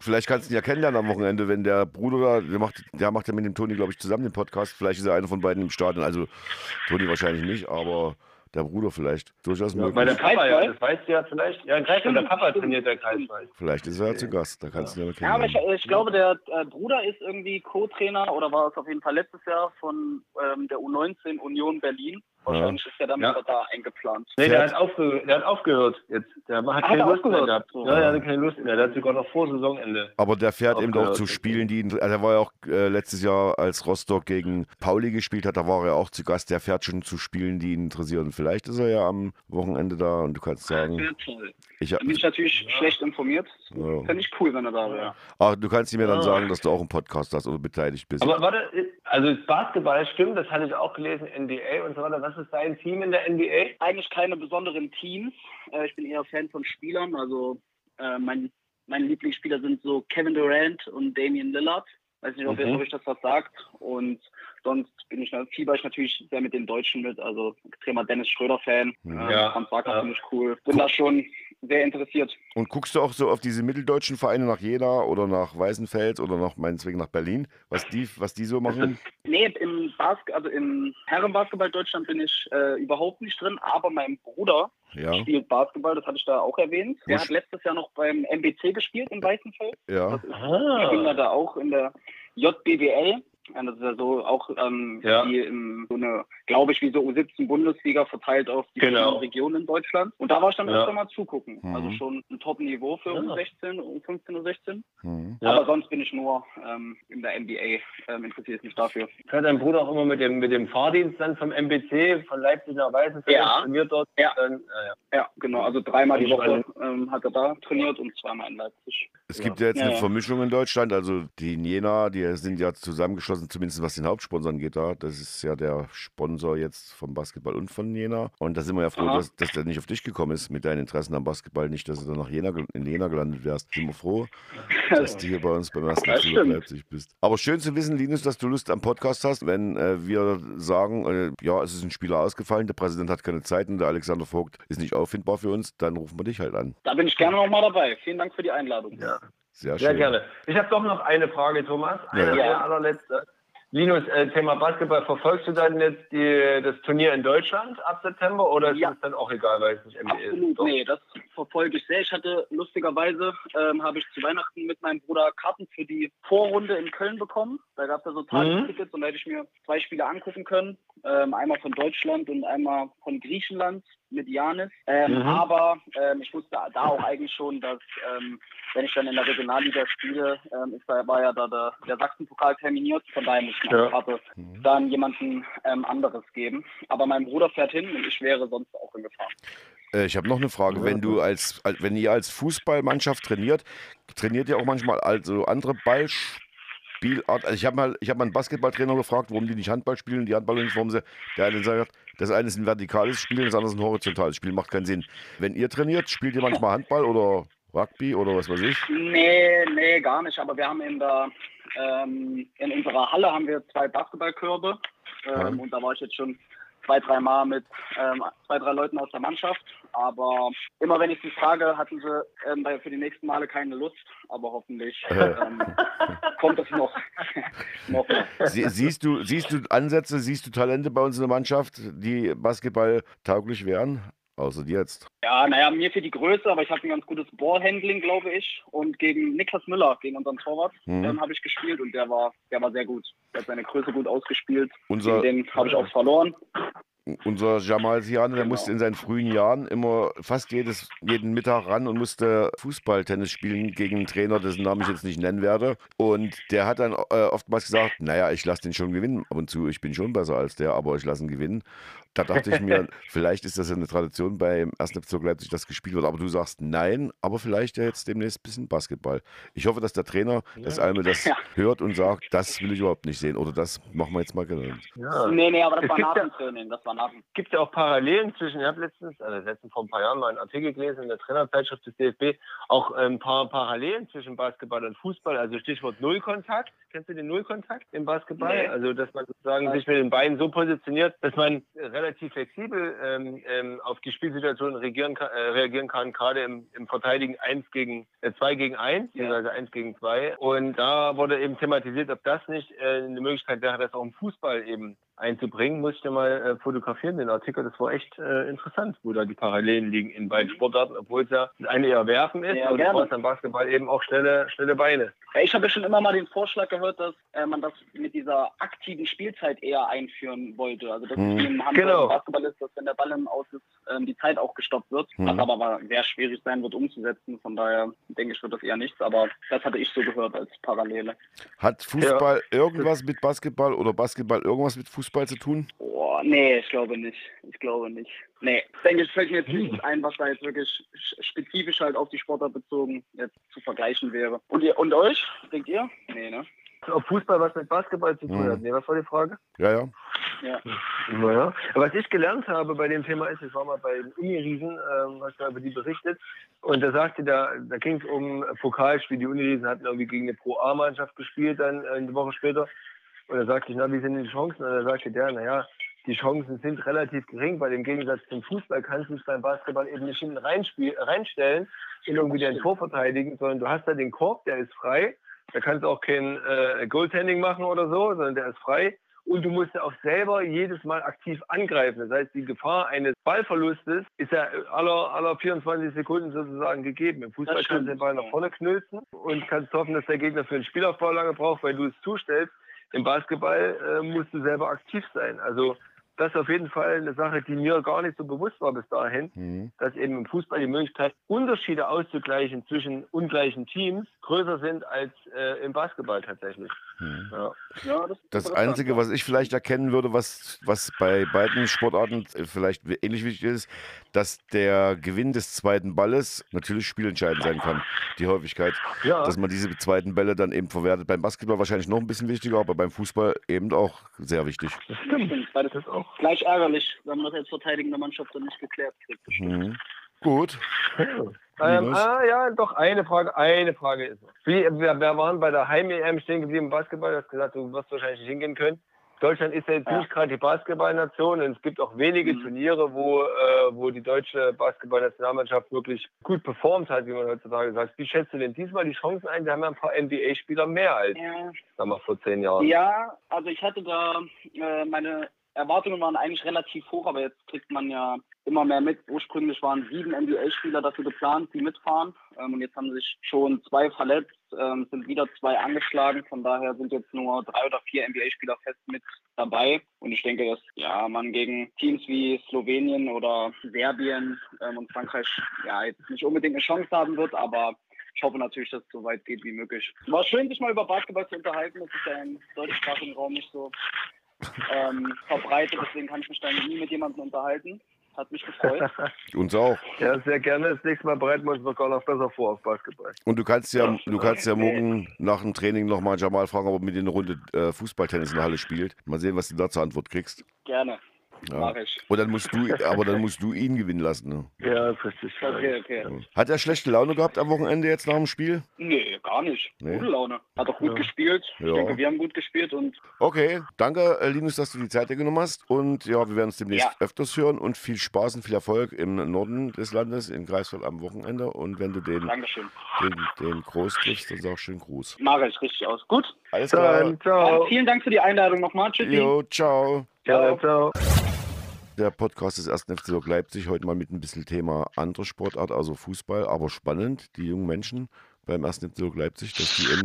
Vielleicht kannst du ihn ja kennenlernen am Wochenende, wenn der Bruder da, der macht, der macht ja mit dem Toni, glaube ich, zusammen den Podcast. Vielleicht ist er einer von beiden im Stadion. Also Toni wahrscheinlich nicht, aber der Bruder vielleicht. Durchaus Ja, möglich. weil der Papa, ja, das weißt du ja vielleicht. Ja, in Greifswald, der Papa trainiert der Kreiswald. Vielleicht ist er ja zu Gast. Da kannst du ihn ja Ja, aber ich, kennenlernen. ich glaube, der äh, Bruder ist irgendwie Co-Trainer oder war es auf jeden Fall letztes Jahr von ähm, der U19 Union Berlin. Wahrscheinlich ist er dann Ja. da eingeplant. Nee, der hat, aufge der hat aufgehört jetzt. Der hat Hat keine Lust mehr gehabt. So. Ja, der hatte keine Lust mehr. Der hat sogar noch vor Saisonende. Aber der fährt eben auch zu Spielen, die ihn, also er war ja auch äh, letztes Jahr, als Rostock gegen Pauli gespielt hat, da war er auch zu Gast. Der fährt schon zu Spielen, die ihn interessieren. Vielleicht ist er ja am Wochenende da und du kannst sagen, ich hab, bin ich natürlich schlecht informiert. Ja. Fände ich cool, wenn er da wäre. ach, du kannst mir dann Ah. sagen, dass du auch einen Podcast hast oder beteiligt bist. Aber warte, also Basketball stimmt, das hatte ich auch gelesen, NBA und so weiter. Was ist dein Team in der NBA? Eigentlich keine besonderen Teams. Äh, ich bin eher Fan von Spielern. Also äh, mein, meine Lieblingsspieler sind so Kevin Durant und Damian Lillard. Weiß nicht, ob, Mhm. ob ich das was sagt. Und sonst bin ich, fieber ich natürlich sehr mit den Deutschen mit. Also extremer Dennis Schröder-Fan. Ja. Ähm, Franz Wagner Ja. finde ich cool. Bin da schon sehr interessiert. Und guckst du auch so auf diese mitteldeutschen Vereine nach Jena oder nach Weißenfels oder nach meinetwegen nach Berlin, was die, was die so machen? Nee, im Basket, also im Herrenbasketball Deutschland bin ich äh, überhaupt nicht drin, aber mein Bruder Ja, spielt Basketball, das hatte ich da auch erwähnt. Der Wusch. hat letztes Jahr noch beim MBC gespielt in Weißenfeld. ja. Das ist Ah. da auch in der JBWL. Ja, Das ist ja so auch ähm, Ja. wie in so eine, glaube ich, wie so U17-Bundesliga verteilt auf die Genau. verschiedenen Regionen in Deutschland. Und da war ich dann Ja. öfter mal zugucken. Mhm. Also schon ein Top-Niveau für Ja. U16, U15, U16. Hm. Ja. Aber sonst bin ich nur ähm, in der NBA, ähm, interessiere ich mich dafür. Fährt dein Bruder auch immer mit dem, mit dem Fahrdienst dann vom MBC, von Leipzig nach Weißenfeld, Ja. trainiert dort. Ja. Dann, äh, ja. Ja, genau. Also dreimal die Woche ähm, hat er da trainiert und zweimal in Leipzig. Es gibt ja jetzt Ja, eine ja. Vermischung in Deutschland. Also die in Jena, die sind ja zusammengeschlossen, zumindest was den Hauptsponsor angeht. Da. Das ist ja der Sponsor jetzt vom Basketball und von Jena. Und da sind wir ja froh, Aha. dass, dass der nicht auf dich gekommen ist mit deinen Interessen am Basketball. Nicht, dass du dann nach Jena, in Jena gelandet wärst. Sind wir froh, dass du hier bei uns beim ersten FC stimmt. Leipzig bist. Aber schön zu wissen, Linus, dass du Lust am Podcast hast. Wenn äh, wir sagen, äh, ja, es ist ein Spieler ausgefallen, der Präsident hat keine Zeit und der Alexander Vogt ist nicht auffindbar für uns, dann rufen wir dich halt an. Da bin ich gerne nochmal dabei. Vielen Dank für die Einladung. ja. Sehr Sehr gerne. Ich habe doch noch eine Frage, Thomas. Eine, Ja, allerletzte. Linus, äh, Thema Basketball, verfolgst du dann jetzt die, das Turnier in Deutschland ab September oder ist Ja. es dann auch egal, weil es nicht NBA Absolut, ist? Doch. nee, das verfolge ich sehr. Ich hatte lustigerweise, ähm, habe ich zu Weihnachten mit meinem Bruder Karten für die Vorrunde in Köln bekommen. Da gab es ja so Tagestickets und da hätte ich mir zwei Spiele angucken können. Ähm, einmal von Deutschland und einmal von Griechenland mit Janis. Ähm, Mhm. Aber ähm, ich wusste da auch eigentlich schon, dass ähm, wenn ich dann in der Regionalliga spiele, ähm, ist da, war ja da der, der Sachsenpokal terminiert. Von daher muss ich mir Ja. Karte dann jemanden ähm, anderes geben. Aber mein Bruder fährt hin und ich wäre sonst auch hingefahren. Äh, Ich habe noch eine Frage. Wenn du als, als wenn ihr als Fußballmannschaft trainiert, trainiert ihr auch manchmal also andere Ballspielart? Also ich habe mal, ich habe mal einen Basketballtrainer gefragt, warum die nicht Handball spielen, die Handballuniform sind. Der eine sagt, das eine ist ein vertikales Spiel, das andere ist ein horizontales Spiel, macht keinen Sinn. Wenn ihr trainiert, spielt ihr manchmal Handball oder Rugby oder was weiß ich? Nee, nee, gar nicht. Aber wir haben in der ähm, in unserer Halle haben wir zwei Basketballkörbe. Ähm, Ja. Und da war ich jetzt schon zwei, drei Mal mit ähm, zwei, drei Leuten aus der Mannschaft. Aber immer wenn ich sie frage, hatten sie ähm, für die nächsten Male keine Lust. Aber hoffentlich ähm, kommt es noch. noch. Sie, siehst, du, siehst du Ansätze, siehst du Talente bei uns in der Mannschaft, die Basketball tauglich wären? Außer jetzt. Ja, naja, mir für die Größe, aber ich habe ein ganz gutes Ballhandling, glaube ich. Und gegen Niklas Müller, gegen unseren Torwart, Mhm. ähm, habe ich gespielt und der war, der war sehr gut. Der hat seine Größe gut ausgespielt. Unser, Gegen den habe ich auch verloren. Unser Jamal Siane, der Genau. musste in seinen frühen Jahren immer fast jedes, jeden Mittag ran und musste Fußballtennis spielen gegen einen Trainer, dessen Namen ich jetzt nicht nennen werde. Und der hat dann äh, oftmals gesagt, naja, ich lasse den schon gewinnen ab und zu. Ich bin schon besser als der, aber ich lasse ihn gewinnen. Da dachte ich mir, vielleicht ist das ja eine Tradition beim 1. Bezirk Leipzig, dass gespielt wird. Aber du sagst nein, aber vielleicht ja jetzt demnächst ein bisschen Basketball. Ich hoffe, dass der Trainer des Alme das Ja. hört und sagt, das will ich überhaupt nicht sehen. Oder das machen wir jetzt mal genannt. Ja. Nee, nee, aber das war gibt nach ja- dem Training. Das war gibt ja auch Parallelen zwischen, ich habe letztens, also letztens vor ein paar Jahren mal einen Artikel gelesen in der Trainerzeitschrift des DFB, auch ein paar Parallelen zwischen Basketball und Fußball, also Stichwort Nullkontakt. Kennst du den Nullkontakt im Basketball? Nee. Also, dass man sozusagen sich mit den Beinen so positioniert, dass man relativ flexibel ähm, ähm, auf die Spielsituation reagieren kann, äh, reagieren kann, gerade im, im Verteidigen 1 gegen äh, 2 gegen 1, beziehungsweise 1 gegen 2. Und da wurde eben thematisiert, ob das nicht äh, eine Möglichkeit wäre, das auch im Fußball eben einzubringen, muss ich dir mal äh, fotografieren, den Artikel. Das war echt äh, interessant, wo da die Parallelen liegen in beiden Sportarten, obwohl es ja das eine eher werfen ist, Ja, aber du gerne. brauchst beim Basketball eben auch schnelle, schnelle Beine. Ja, Ich habe ja schon immer mal den Vorschlag gehört, dass äh, man das mit dieser aktiven Spielzeit eher einführen wollte. Also dass Mhm. es im Handball Genau. und Basketball ist, dass wenn der Ball im Aus ist, ähm, die Zeit auch gestoppt wird. Mhm. Was aber sehr schwierig sein wird umzusetzen. Von daher denke ich, wird das eher nichts. Aber das hatte ich so gehört als Parallele. Hat Fußball irgendwas mit Basketball oder Basketball irgendwas mit Fußball zu tun? Boah, nee, ich glaube nicht. Ich glaube nicht. Nee, ich denke, es fällt mir jetzt Hm. nichts ein, was da jetzt wirklich sch- spezifisch halt auf die Sportart bezogen jetzt zu vergleichen wäre. Und ihr und euch? Denkt ihr? Nee, ne? Ob Fußball was mit Basketball zu tun Mhm. hat? Nee, was war die Frage? Ja, ja. Ja. Naja. Was ich gelernt habe bei dem Thema ist, ich war mal bei den Uniriesen, ähm, hast du über die berichtet, und da sagte da, da ging es um Pokalspiel. Die Uniriesen hatten irgendwie gegen eine Pro-A-Mannschaft gespielt, dann äh, eine Woche später. Und da sagte ich, na, wie sind denn die Chancen? Und da sagte der, naja, die Chancen sind relativ gering, weil im Gegensatz zum Fußball kannst du es beim Basketball eben nicht hinten reinstellen und irgendwie dein Tor verteidigen, sondern du hast da den Korb, der ist frei. Da kannst du auch kein äh, Goaltending machen oder so, sondern der ist frei. Und du musst ja auch selber jedes Mal aktiv angreifen. Das heißt, die Gefahr eines Ballverlustes ist ja aller, aller 24 Sekunden sozusagen gegeben. Im Fußball kannst du den. Ball nach vorne knülzen und kannst hoffen, dass der Gegner für den Spielaufbau lange braucht, weil du es zustellst. Im Basketball äh, musst du selber aktiv sein. Also das ist auf jeden Fall eine Sache, die mir gar nicht so bewusst war bis dahin, Mhm. dass eben im Fußball die Möglichkeit, Unterschiede auszugleichen zwischen ungleichen Teams größer sind als äh, im Basketball tatsächlich. Mhm. Ja. Ja, das, Das Einzige, was ich vielleicht erkennen würde, was, was bei beiden Sportarten äh, vielleicht ähnlich wichtig ist, dass der Gewinn des zweiten Balles natürlich spielentscheidend sein kann. Die Häufigkeit, Ja. dass man diese zweiten Bälle dann eben verwertet. Beim Basketball wahrscheinlich noch ein bisschen wichtiger, aber beim Fußball eben auch sehr wichtig. Das stimmt. Das ist auch. Gleich ärgerlich, wenn man das als verteidigende Mannschaft dann nicht geklärt kriegt. Mhm. Gut. Ähm, ah, ja, doch, eine Frage, eine Frage ist noch. Wie, wir, wir waren bei der Heim-EM stehen geblieben im Basketball. Du hast gesagt, du wirst wahrscheinlich nicht hingehen können. Deutschland ist ja jetzt Ja. nicht gerade die Basketballnation und es gibt auch wenige Mhm. Turniere, wo, äh, wo die deutsche Basketballnationalmannschaft wirklich gut performt hat, wie man heutzutage sagt. Wie schätzt du denn diesmal die Chancen ein? Wir haben ja ein paar NBA-Spieler mehr als Ja, sag mal, vor zehn Jahren. Ja, also ich hatte da, äh, meine Erwartungen waren eigentlich relativ hoch, aber jetzt kriegt man ja immer mehr mit. Ursprünglich waren sieben NBA-Spieler dafür geplant, die mitfahren. Ähm, und jetzt haben sich schon zwei verletzt, ähm, sind wieder zwei angeschlagen. Von daher sind jetzt nur drei oder vier NBA-Spieler fest mit dabei. Und ich denke, dass ja man gegen Teams wie Slowenien oder Serbien ähm, und Frankreich ja jetzt nicht unbedingt eine Chance haben wird, aber ich hoffe natürlich, dass es so weit geht wie möglich. War schön, sich mal über Basketball zu unterhalten. Das ist ja im deutschsprachigen Raum nicht so ähm, verbreitet. Deswegen kann ich mich da nie mit jemandem unterhalten. Hat mich gefreut. Uns auch. Ja, sehr gerne. Das nächste Mal bereiten wir uns noch noch besser vor auf Basketball. Und du kannst ja, du kannst ja Nee. morgen nach dem Training nochmal Jamal fragen, ob er mit dir eine Runde äh, Fußballtennis in der Halle spielt. Mal sehen, was du da zur Antwort kriegst. Gerne. Ja. Und dann musst du, aber dann musst du ihn gewinnen lassen. Ne? Ja, das ist richtig. Okay, okay. Hat er schlechte Laune gehabt am Wochenende jetzt nach dem Spiel? Nee, gar nicht. Nee. Gute Laune. Hat auch gut Ja. gespielt. Ich Ja. denke, wir haben gut gespielt und Okay, danke äh, Linus, dass du die Zeit dir genommen hast. Und ja, wir werden uns demnächst Ja. öfters hören und viel Spaß und viel Erfolg im Norden des Landes, in Greifswald am Wochenende. Und wenn du den, Dankeschön. den, den Groß triffst, dann sag schön Gruß. Mache ich richtig aus. Gut. Alles klar. Dann, ciao. Dann vielen Dank für die Einladung nochmal. Tschüssi. Jo, ciao. Ciao, ciao. Der Podcast des 1. FC Leipzig heute mal mit ein bisschen Thema andere Sportart, also Fußball, aber spannend, die jungen Menschen beim 1. FC Lok Leipzig, dass die eben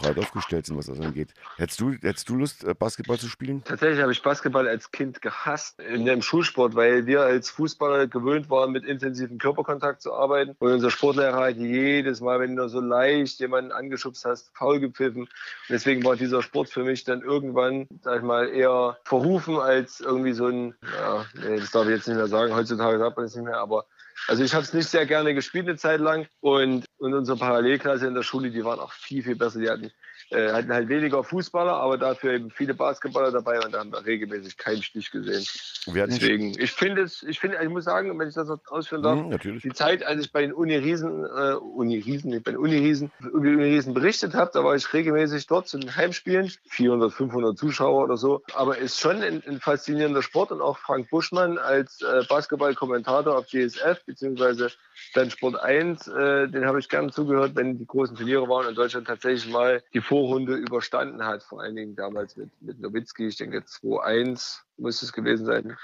breit aufgestellt sind, was das angeht. Hättest du, hättest du Lust, äh, Basketball zu spielen? Tatsächlich habe ich Basketball als Kind gehasst in dem Schulsport, weil wir als Fußballer gewöhnt waren, mit intensivem Körperkontakt zu arbeiten. Und unser Sportlehrer hat jedes Mal, wenn du nur so leicht jemanden angeschubst hast, faul gepfiffen. Und deswegen war dieser Sport für mich dann irgendwann, sag ich mal, eher verrufen als irgendwie so ein, ja, nee, das darf ich jetzt nicht mehr sagen, heutzutage sagt man das nicht mehr, aber also ich habe es nicht sehr gerne gespielt eine Zeit lang und, und unsere Parallelklasse in der Schule, die waren auch viel, viel besser. Die hatten, äh, hatten halt weniger Fußballer, aber dafür eben viele Basketballer dabei und da haben wir regelmäßig keinen Stich gesehen. Deswegen, ich finde es, ich finde, ich muss sagen, wenn ich das noch ausführen darf, Mhm, natürlich. die Zeit, als ich bei den Uniriesen, äh, Uniriesen, nicht bei den Uniriesen, Uniriesen berichtet habe, da war ich regelmäßig dort zu den Heimspielen, 400, 500 Zuschauer oder so. Aber ist schon ein, ein faszinierender Sport und auch Frank Buschmann als äh, Basketballkommentator auf GSF beziehungsweise dann Sport 1, äh, den habe ich gern zugehört, wenn die großen Turniere waren und Deutschland tatsächlich mal die Vorrunde überstanden hat, vor allen Dingen damals mit, mit Nowitzki, ich denke 2-1 muss es gewesen sein.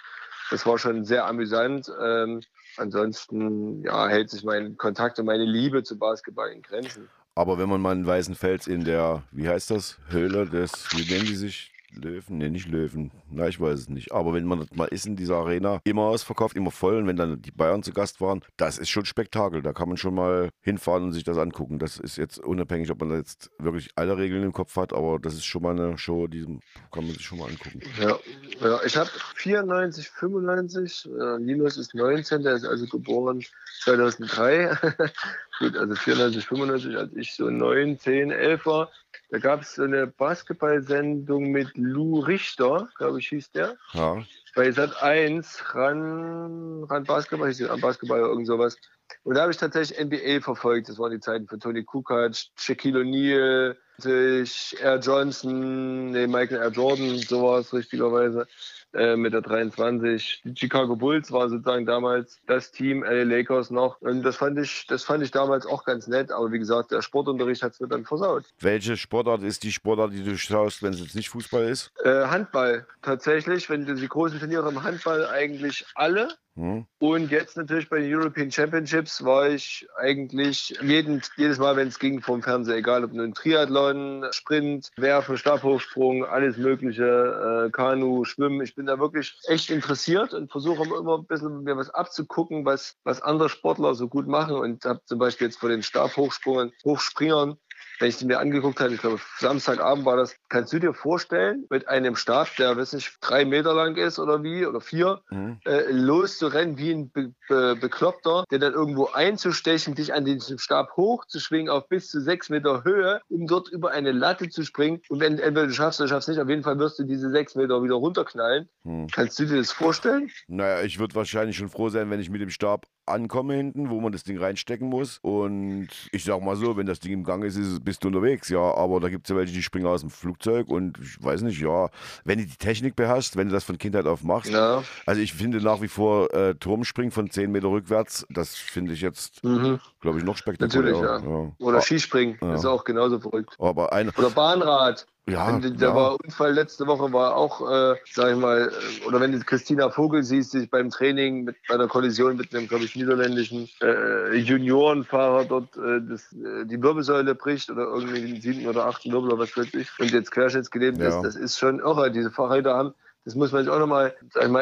Das war schon sehr amüsant. Ähm, ansonsten ja, hält sich mein Kontakt und meine Liebe zu Basketball in Grenzen. Aber wenn man mal in Weißenfels in der, wie heißt das, Höhle des, wie nennen die sich? Löwen? Ne, nicht Löwen. Na, ich weiß es nicht. Aber wenn man mal ist in dieser Arena, immer ausverkauft, immer voll. Und wenn dann die Bayern zu Gast waren, das ist schon Spektakel. Da kann man schon mal hinfahren und sich das angucken. Das ist jetzt unabhängig, ob man da jetzt wirklich alle Regeln im Kopf hat, aber das ist schon mal eine Show, die kann man sich schon mal angucken. Ja, ja ich habe 94, 95. Äh, Linus ist 19, der ist also geboren 2003. Gut, also 94, 95, als ich so 9, 10, 11 war. Da gab es so eine Basketballsendung mit Lou Richter, glaube ich, hieß der. Ja. Bei Sat 1, ran, ran Basketball, hieß der, Basketball oder irgend sowas. Und da habe ich tatsächlich NBA verfolgt. Das waren die Zeiten von Tony Kukoc, Shaquille O'Neal, Air Johnson, nee, Michael Air Jordan, sowas richtigerweise. Äh, mit der 23. Die Chicago Bulls war sozusagen damals das Team, LA Lakers noch. Und das fand ich, das fand ich damals auch ganz nett. Aber wie gesagt, der Sportunterricht hat es mir dann versaut. Welche Sportart ist die Sportart, die du schaust, wenn es jetzt nicht Fußball ist? Äh, Handball. Tatsächlich, wenn du die großen Turniere im Handball eigentlich alle. Hm. Und jetzt natürlich bei den European Championships war ich eigentlich jeden, jedes Mal, wenn es ging, vom Fernseher, egal ob nun Triathlon, Sprint, Werfen, Stabhochsprung, alles Mögliche, äh, Kanu, Schwimmen. Ich bin da wirklich echt interessiert und versuche immer ein bisschen mir was abzugucken, was, was andere Sportler so gut machen. Und habe zum Beispiel jetzt vor den Stabhochsprungen, Hochspringern wenn ich mir angeguckt habe, ich glaube, Samstagabend war das, kannst du dir vorstellen, mit einem Stab, der, weiß nicht, drei Meter lang ist oder wie, oder vier, mhm. äh, loszurennen wie ein Be Be Bekloppter, der dann irgendwo einzustechen, dich an diesem Stab hochzuschwingen auf bis zu sechs Meter Höhe, um dort über eine Latte zu springen. Und wenn entweder du schaffst oder schaffst nicht, auf jeden Fall wirst du diese sechs Meter wieder runterknallen. Mhm. Kannst du dir das vorstellen? Naja, ich würde wahrscheinlich schon froh sein, wenn ich mit dem Stab ankomme hinten, wo man das Ding reinstecken muss. Und ich sag mal so, wenn das Ding im Gang ist, ist bist du unterwegs, ja. Aber da gibt es ja welche, die springen aus dem Flugzeug und ich weiß nicht, ja, wenn du die Technik beherrschst, wenn du das von Kindheit auf machst. Ja. Also ich finde nach wie vor äh, Turmspringen von 10 Meter rückwärts, das finde ich jetzt, mhm. glaube ich, noch spektakulär. Natürlich, ja. ja. Oder Skispringen, ja. ist auch genauso verrückt. Aber eine, Oder Bahnrad. Ja, wenn, der ja. war Unfall letzte Woche war auch, äh, sag ich mal, äh, oder wenn du Christina Vogel siehst, die sich beim Training mit bei einer Kollision mit einem, glaube ich, niederländischen äh, Juniorenfahrer dort äh, das, äh, die Wirbelsäule bricht oder irgendwie den siebten oder achten Wirbel oder was weiß ich und jetzt querschnittsgelähmt ja. ist, das ist schon irre. Diese Fahrräder haben das muss man sich auch nochmal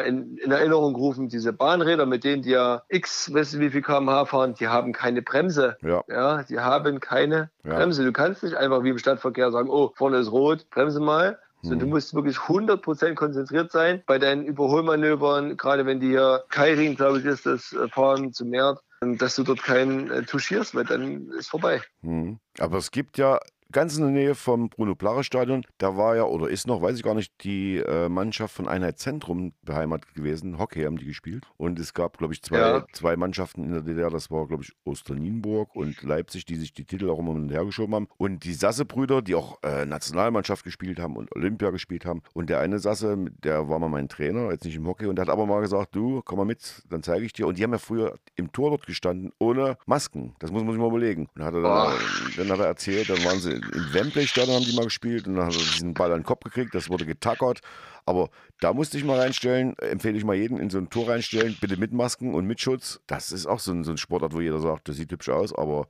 in, in Erinnerung rufen. Diese Bahnräder, mit denen die ja x, du, wie viel kmh fahren, die haben keine Bremse. Ja. ja die haben keine ja. Bremse. Du kannst nicht einfach wie im Stadtverkehr sagen, oh, vorne ist rot, bremse mal. So, du hm. musst wirklich 100% konzentriert sein bei deinen Überholmanövern, gerade wenn die hier Kairin, glaube ich, ist das äh, Fahren zu Mert, dass du dort keinen äh, touchierst, weil dann ist vorbei. Mhm. Aber es gibt ja ganz in der Nähe vom Bruno-Plare-Stadion. Da war ja, oder ist noch, weiß ich gar nicht, die äh, Mannschaft von Einheit Zentrum beheimatet gewesen. Hockey haben die gespielt. Und es gab, glaube ich, zwei, ja. zwei Mannschaften in der DDR. Das war, glaube ich, Osternienburg und Leipzig, die sich die Titel auch immer hin und her geschoben haben. Und die Sasse-Brüder, die auch äh, Nationalmannschaft gespielt haben und Olympia gespielt haben. Und der eine Sasse, der war mal mein Trainer, jetzt nicht im Hockey, und der hat aber mal gesagt, du, komm mal mit, dann zeige ich dir. Und die haben ja früher im Tor dort gestanden, ohne Masken. Das muss man sich mal überlegen. Und hat er dann, dann hat er erzählt, dann waren sie in Wembley-Stadion haben die mal gespielt und dann haben sie diesen Ball an den Kopf gekriegt, das wurde getackert. Aber da musste ich mal reinstellen, empfehle ich mal jeden in so ein Tor reinstellen, bitte mit Masken und mit Schutz. Das ist auch so ein, so ein Sportart, wo jeder sagt, das sieht hübsch aus, aber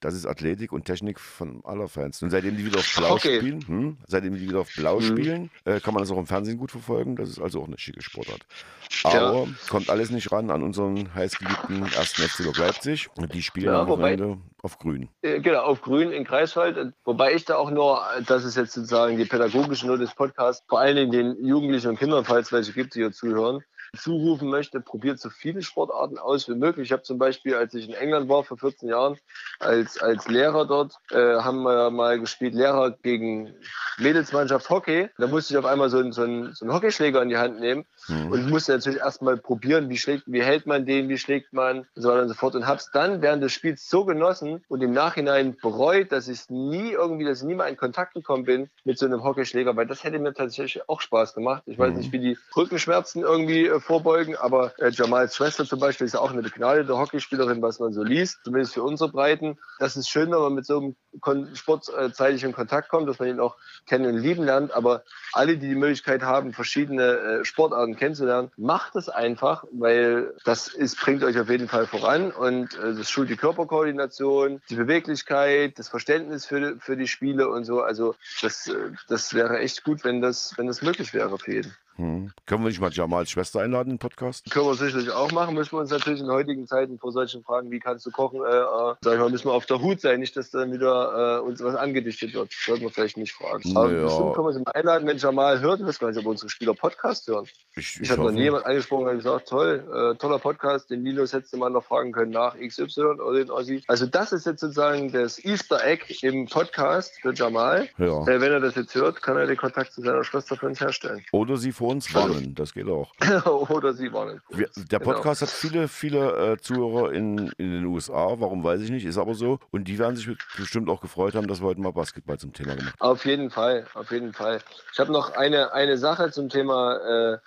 das ist Athletik und Technik von aller Fans. Und seitdem die wieder auf Blau okay. spielen, hm, seitdem die wieder auf Blau mhm. spielen, äh, kann man das auch im Fernsehen gut verfolgen. Das ist also auch eine schicke Sportart. Aber ja. kommt alles nicht ran an unseren heißgeliebten ersten FC Leipzig. Und die spielen ja, am Wochenende auf Grün. Äh, genau, auf Grün in Greifswald. Wobei ich da auch nur, das ist jetzt sozusagen die pädagogische Note des Podcasts, vor allen Dingen den Jugendlichen und Kindern, falls welche gibt, die hier zuhören, zurufen möchte, probiert so viele Sportarten aus wie möglich. Ich habe zum Beispiel, als ich in England war vor 14 Jahren, als, als Lehrer dort, äh, haben wir mal gespielt, Lehrer gegen Mädelsmannschaft Hockey. Da musste ich auf einmal so einen, so einen, so einen Hockeyschläger in die Hand nehmen mhm. und musste natürlich erstmal probieren, wie, schlägt, wie hält man den, wie schlägt man und so weiter und so fort. Und habe es dann während des Spiels so genossen und im Nachhinein bereut, dass ich nie irgendwie, dass ich nie mal in Kontakt gekommen bin mit so einem Hockeyschläger, weil das hätte mir tatsächlich auch Spaß gemacht. Ich weiß mhm. nicht, wie die Rückenschmerzen irgendwie äh, vorbeugen, aber äh, Jamals Schwester zum Beispiel ist ja auch eine begnadete Hockeyspielerin, was man so liest, zumindest für unsere Breiten. Das ist schön, wenn man mit so einem Kon Sport äh, zeitig in Kontakt kommt, dass man ihn auch kennen und lieben lernt. Aber alle, die die Möglichkeit haben, verschiedene äh, Sportarten kennenzulernen, macht es einfach, weil das ist, bringt euch auf jeden Fall voran und äh, das schult die Körperkoordination, die Beweglichkeit, das Verständnis für, für die Spiele und so. Also das, äh, das wäre echt gut, wenn das, wenn das möglich wäre für jeden. Hm. Können wir nicht mal Jamals Schwester einladen in den Podcast? Können wir sicherlich auch machen. Müssen wir uns natürlich in heutigen Zeiten vor solchen Fragen, wie kannst du kochen, äh, äh, sag ich mal, müssen wir auf der Hut sein, nicht, dass dann wieder äh, uns was angedichtet wird. Sollten wir vielleicht nicht fragen. Aber Naja. bestimmt können wir sie mal einladen, wenn Jamal hört. Ich weiß gar nicht, ob unsere Spieler Podcast hören. Ich, Ich habe noch nie jemand angesprochen und gesagt, toll, äh, toller Podcast, den Linus hättest du mal noch fragen können nach XY oder den Ossi. Also das ist jetzt sozusagen das Easter Egg im Podcast für Jamal. Ja. Äh, wenn er das jetzt hört, kann er den Kontakt zu seiner Schwester für uns herstellen. Oder sie vor uns warnen, das geht auch. oder sie warnen. Wir, der Genau. Podcast hat viele, viele äh, Zuhörer in, in den USA. Warum weiß ich nicht, ist aber so. Und die werden sich bestimmt auch gefreut haben, dass wir heute mal Basketball zum Thema gemacht Auf jeden Fall, auf jeden Fall. Ich habe noch eine, eine Sache zum Thema, äh,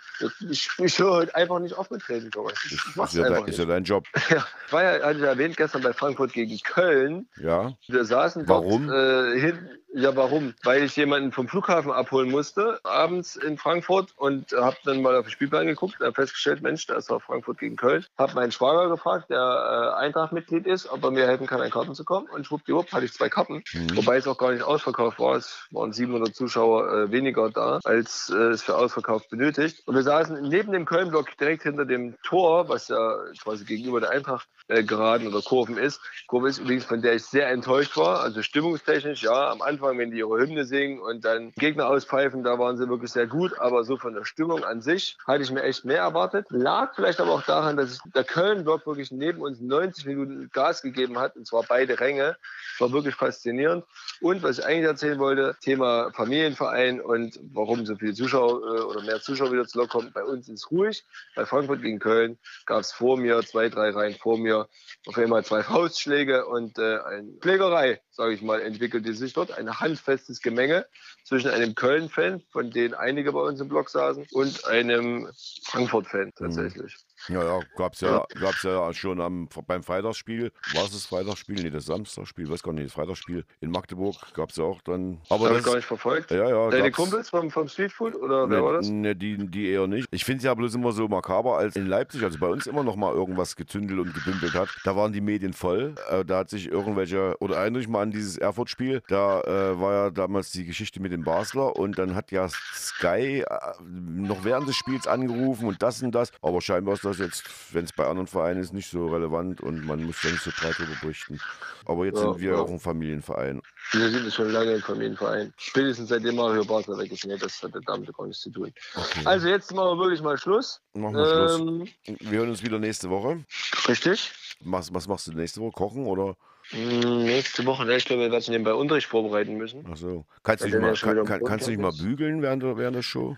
ich, ich höre heute einfach nicht auf mit Reden, Thomas. Ich, ich haben. Ist ja, dein, ist ja dein Job. Ja, ich war ja, hatte ich erwähnt, gestern bei Frankfurt gegen Köln. Ja. Wir saßen Warum? dort äh, hin. Ja, warum? Weil ich jemanden vom Flughafen abholen musste, abends in Frankfurt und habe dann mal auf den Spielplan geguckt, habe festgestellt, Mensch, da ist doch Frankfurt gegen Köln. Habe meinen Schwager gefragt, der äh, Eintracht-Mitglied ist, ob er mir helfen kann, an Karten zu kommen. Und schwuppdiwupp hatte ich zwei Karten, Mhm. wobei es auch gar nicht ausverkauft war. Es waren 700 Zuschauer äh, weniger da, als äh, es für ausverkauft benötigt. Und wir saßen neben dem Köln-Block direkt hinter dem Tor, was ja quasi gegenüber der Eintracht äh, geraden oder Kurven ist. Kurve ist übrigens, von der ich sehr enttäuscht war. Also stimmungstechnisch, ja, am Anfang, wenn die ihre Hymne singen und dann Gegner auspfeifen, da waren sie wirklich sehr gut. Aber so von der Stimmung an sich hatte ich mir echt mehr erwartet. Lag vielleicht aber auch daran, dass der Köln-Block wirklich neben uns 90 Minuten Gas gegeben hat, und zwar beide Ränge. Das war wirklich faszinierend. Und was ich eigentlich erzählen wollte, Thema Familienverein und warum so viele Zuschauer äh, oder mehr Zuschauer wieder zu Lok kommen. Bei uns ist ruhig. Bei Frankfurt gegen Köln gab es vor mir, zwei, drei Reihen vor mir, auf einmal zwei Faustschläge und äh, eine Schlägerei, sage ich mal, entwickelte sich dort. Ein handfestes Gemenge zwischen einem Köln-Fan, von denen einige bei uns im Block saßen, und einem Frankfurt-Fan tatsächlich. Ja, ja, gab's ja, gab's ja schon am, beim Freitagsspiel. War es das Freitagsspiel? Nee, das Samstagsspiel, weiß gar nicht, das Freitagsspiel in Magdeburg gab's ja auch dann. Aber das, ich gar nicht verfolgt. ja, ja, Deine Kumpels vom, vom Streetfood oder wer war das? Ne, die, die eher nicht. Ich finde es ja bloß immer so makaber, als in Leipzig, also bei uns immer noch mal irgendwas gezündelt und gedümpelt hat. Da waren die Medien voll. Äh, da hat sich irgendwelche, oder erinnere ich mal an dieses Erfurt-Spiel, da äh, war ja damals die Geschichte mit dem Basler und dann hat ja Sky äh, noch während des Spiels angerufen und das und das. Aber scheinbar ist das jetzt, wenn es bei anderen Vereinen ist, nicht so relevant und man muss da nicht so breit drüber berichten. Aber jetzt Ja, sind wir ja. auch ein Familienverein. Wir sind schon lange im Familienverein. Spätestens seitdem Mario Basler weg ist. Nee, das hat damit gar nichts zu tun. Okay. Also jetzt machen wir wirklich mal Schluss. Machen wir Schluss. Ähm, Wir hören uns wieder nächste Woche. richtig. Was, was machst du nächste Woche? Kochen oder? Mm, Nächste Woche, ne, ich glaube, wir werden den bei Unterricht vorbereiten müssen. Ach so. Kannst du nicht mal, kann, kann, kannst du nicht mal bügeln während der, während der Show?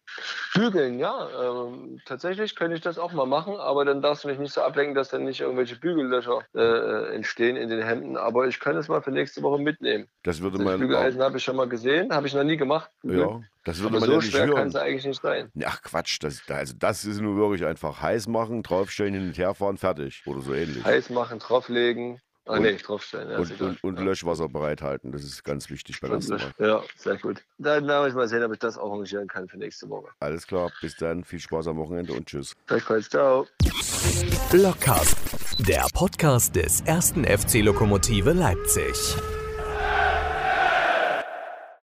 Bügeln, ja. Ähm, tatsächlich könnte ich das auch mal machen, aber dann darfst du mich nicht so ablenken, dass dann nicht irgendwelche Bügellöcher äh, entstehen in den Hemden. Aber ich kann es mal für nächste Woche mitnehmen. Das würde Das man. Bügeleisen habe ich schon mal gesehen, habe ich noch nie gemacht. Ja, das würde Aber man so ja nicht schwer kann es eigentlich nicht sein. Ach Quatsch, das, also das ist nur wirklich einfach heiß machen, draufstellen, hin und her fahren, fertig. Oder so ähnlich. Heiß machen, drauflegen. Ah, Und- nee, draufstellen. Ja, Und, und, und Ja. Löschwasser bereithalten. Das ist ganz wichtig ersten Mal. Ja, sehr gut. Dann werden wir mal sehen, ob ich das auch arrangieren kann für nächste Woche. Alles klar, bis dann, viel Spaß am Wochenende und tschüss. Gleichfalls, ciao. Blockcast, der Podcast des ersten FC Lokomotive Leipzig.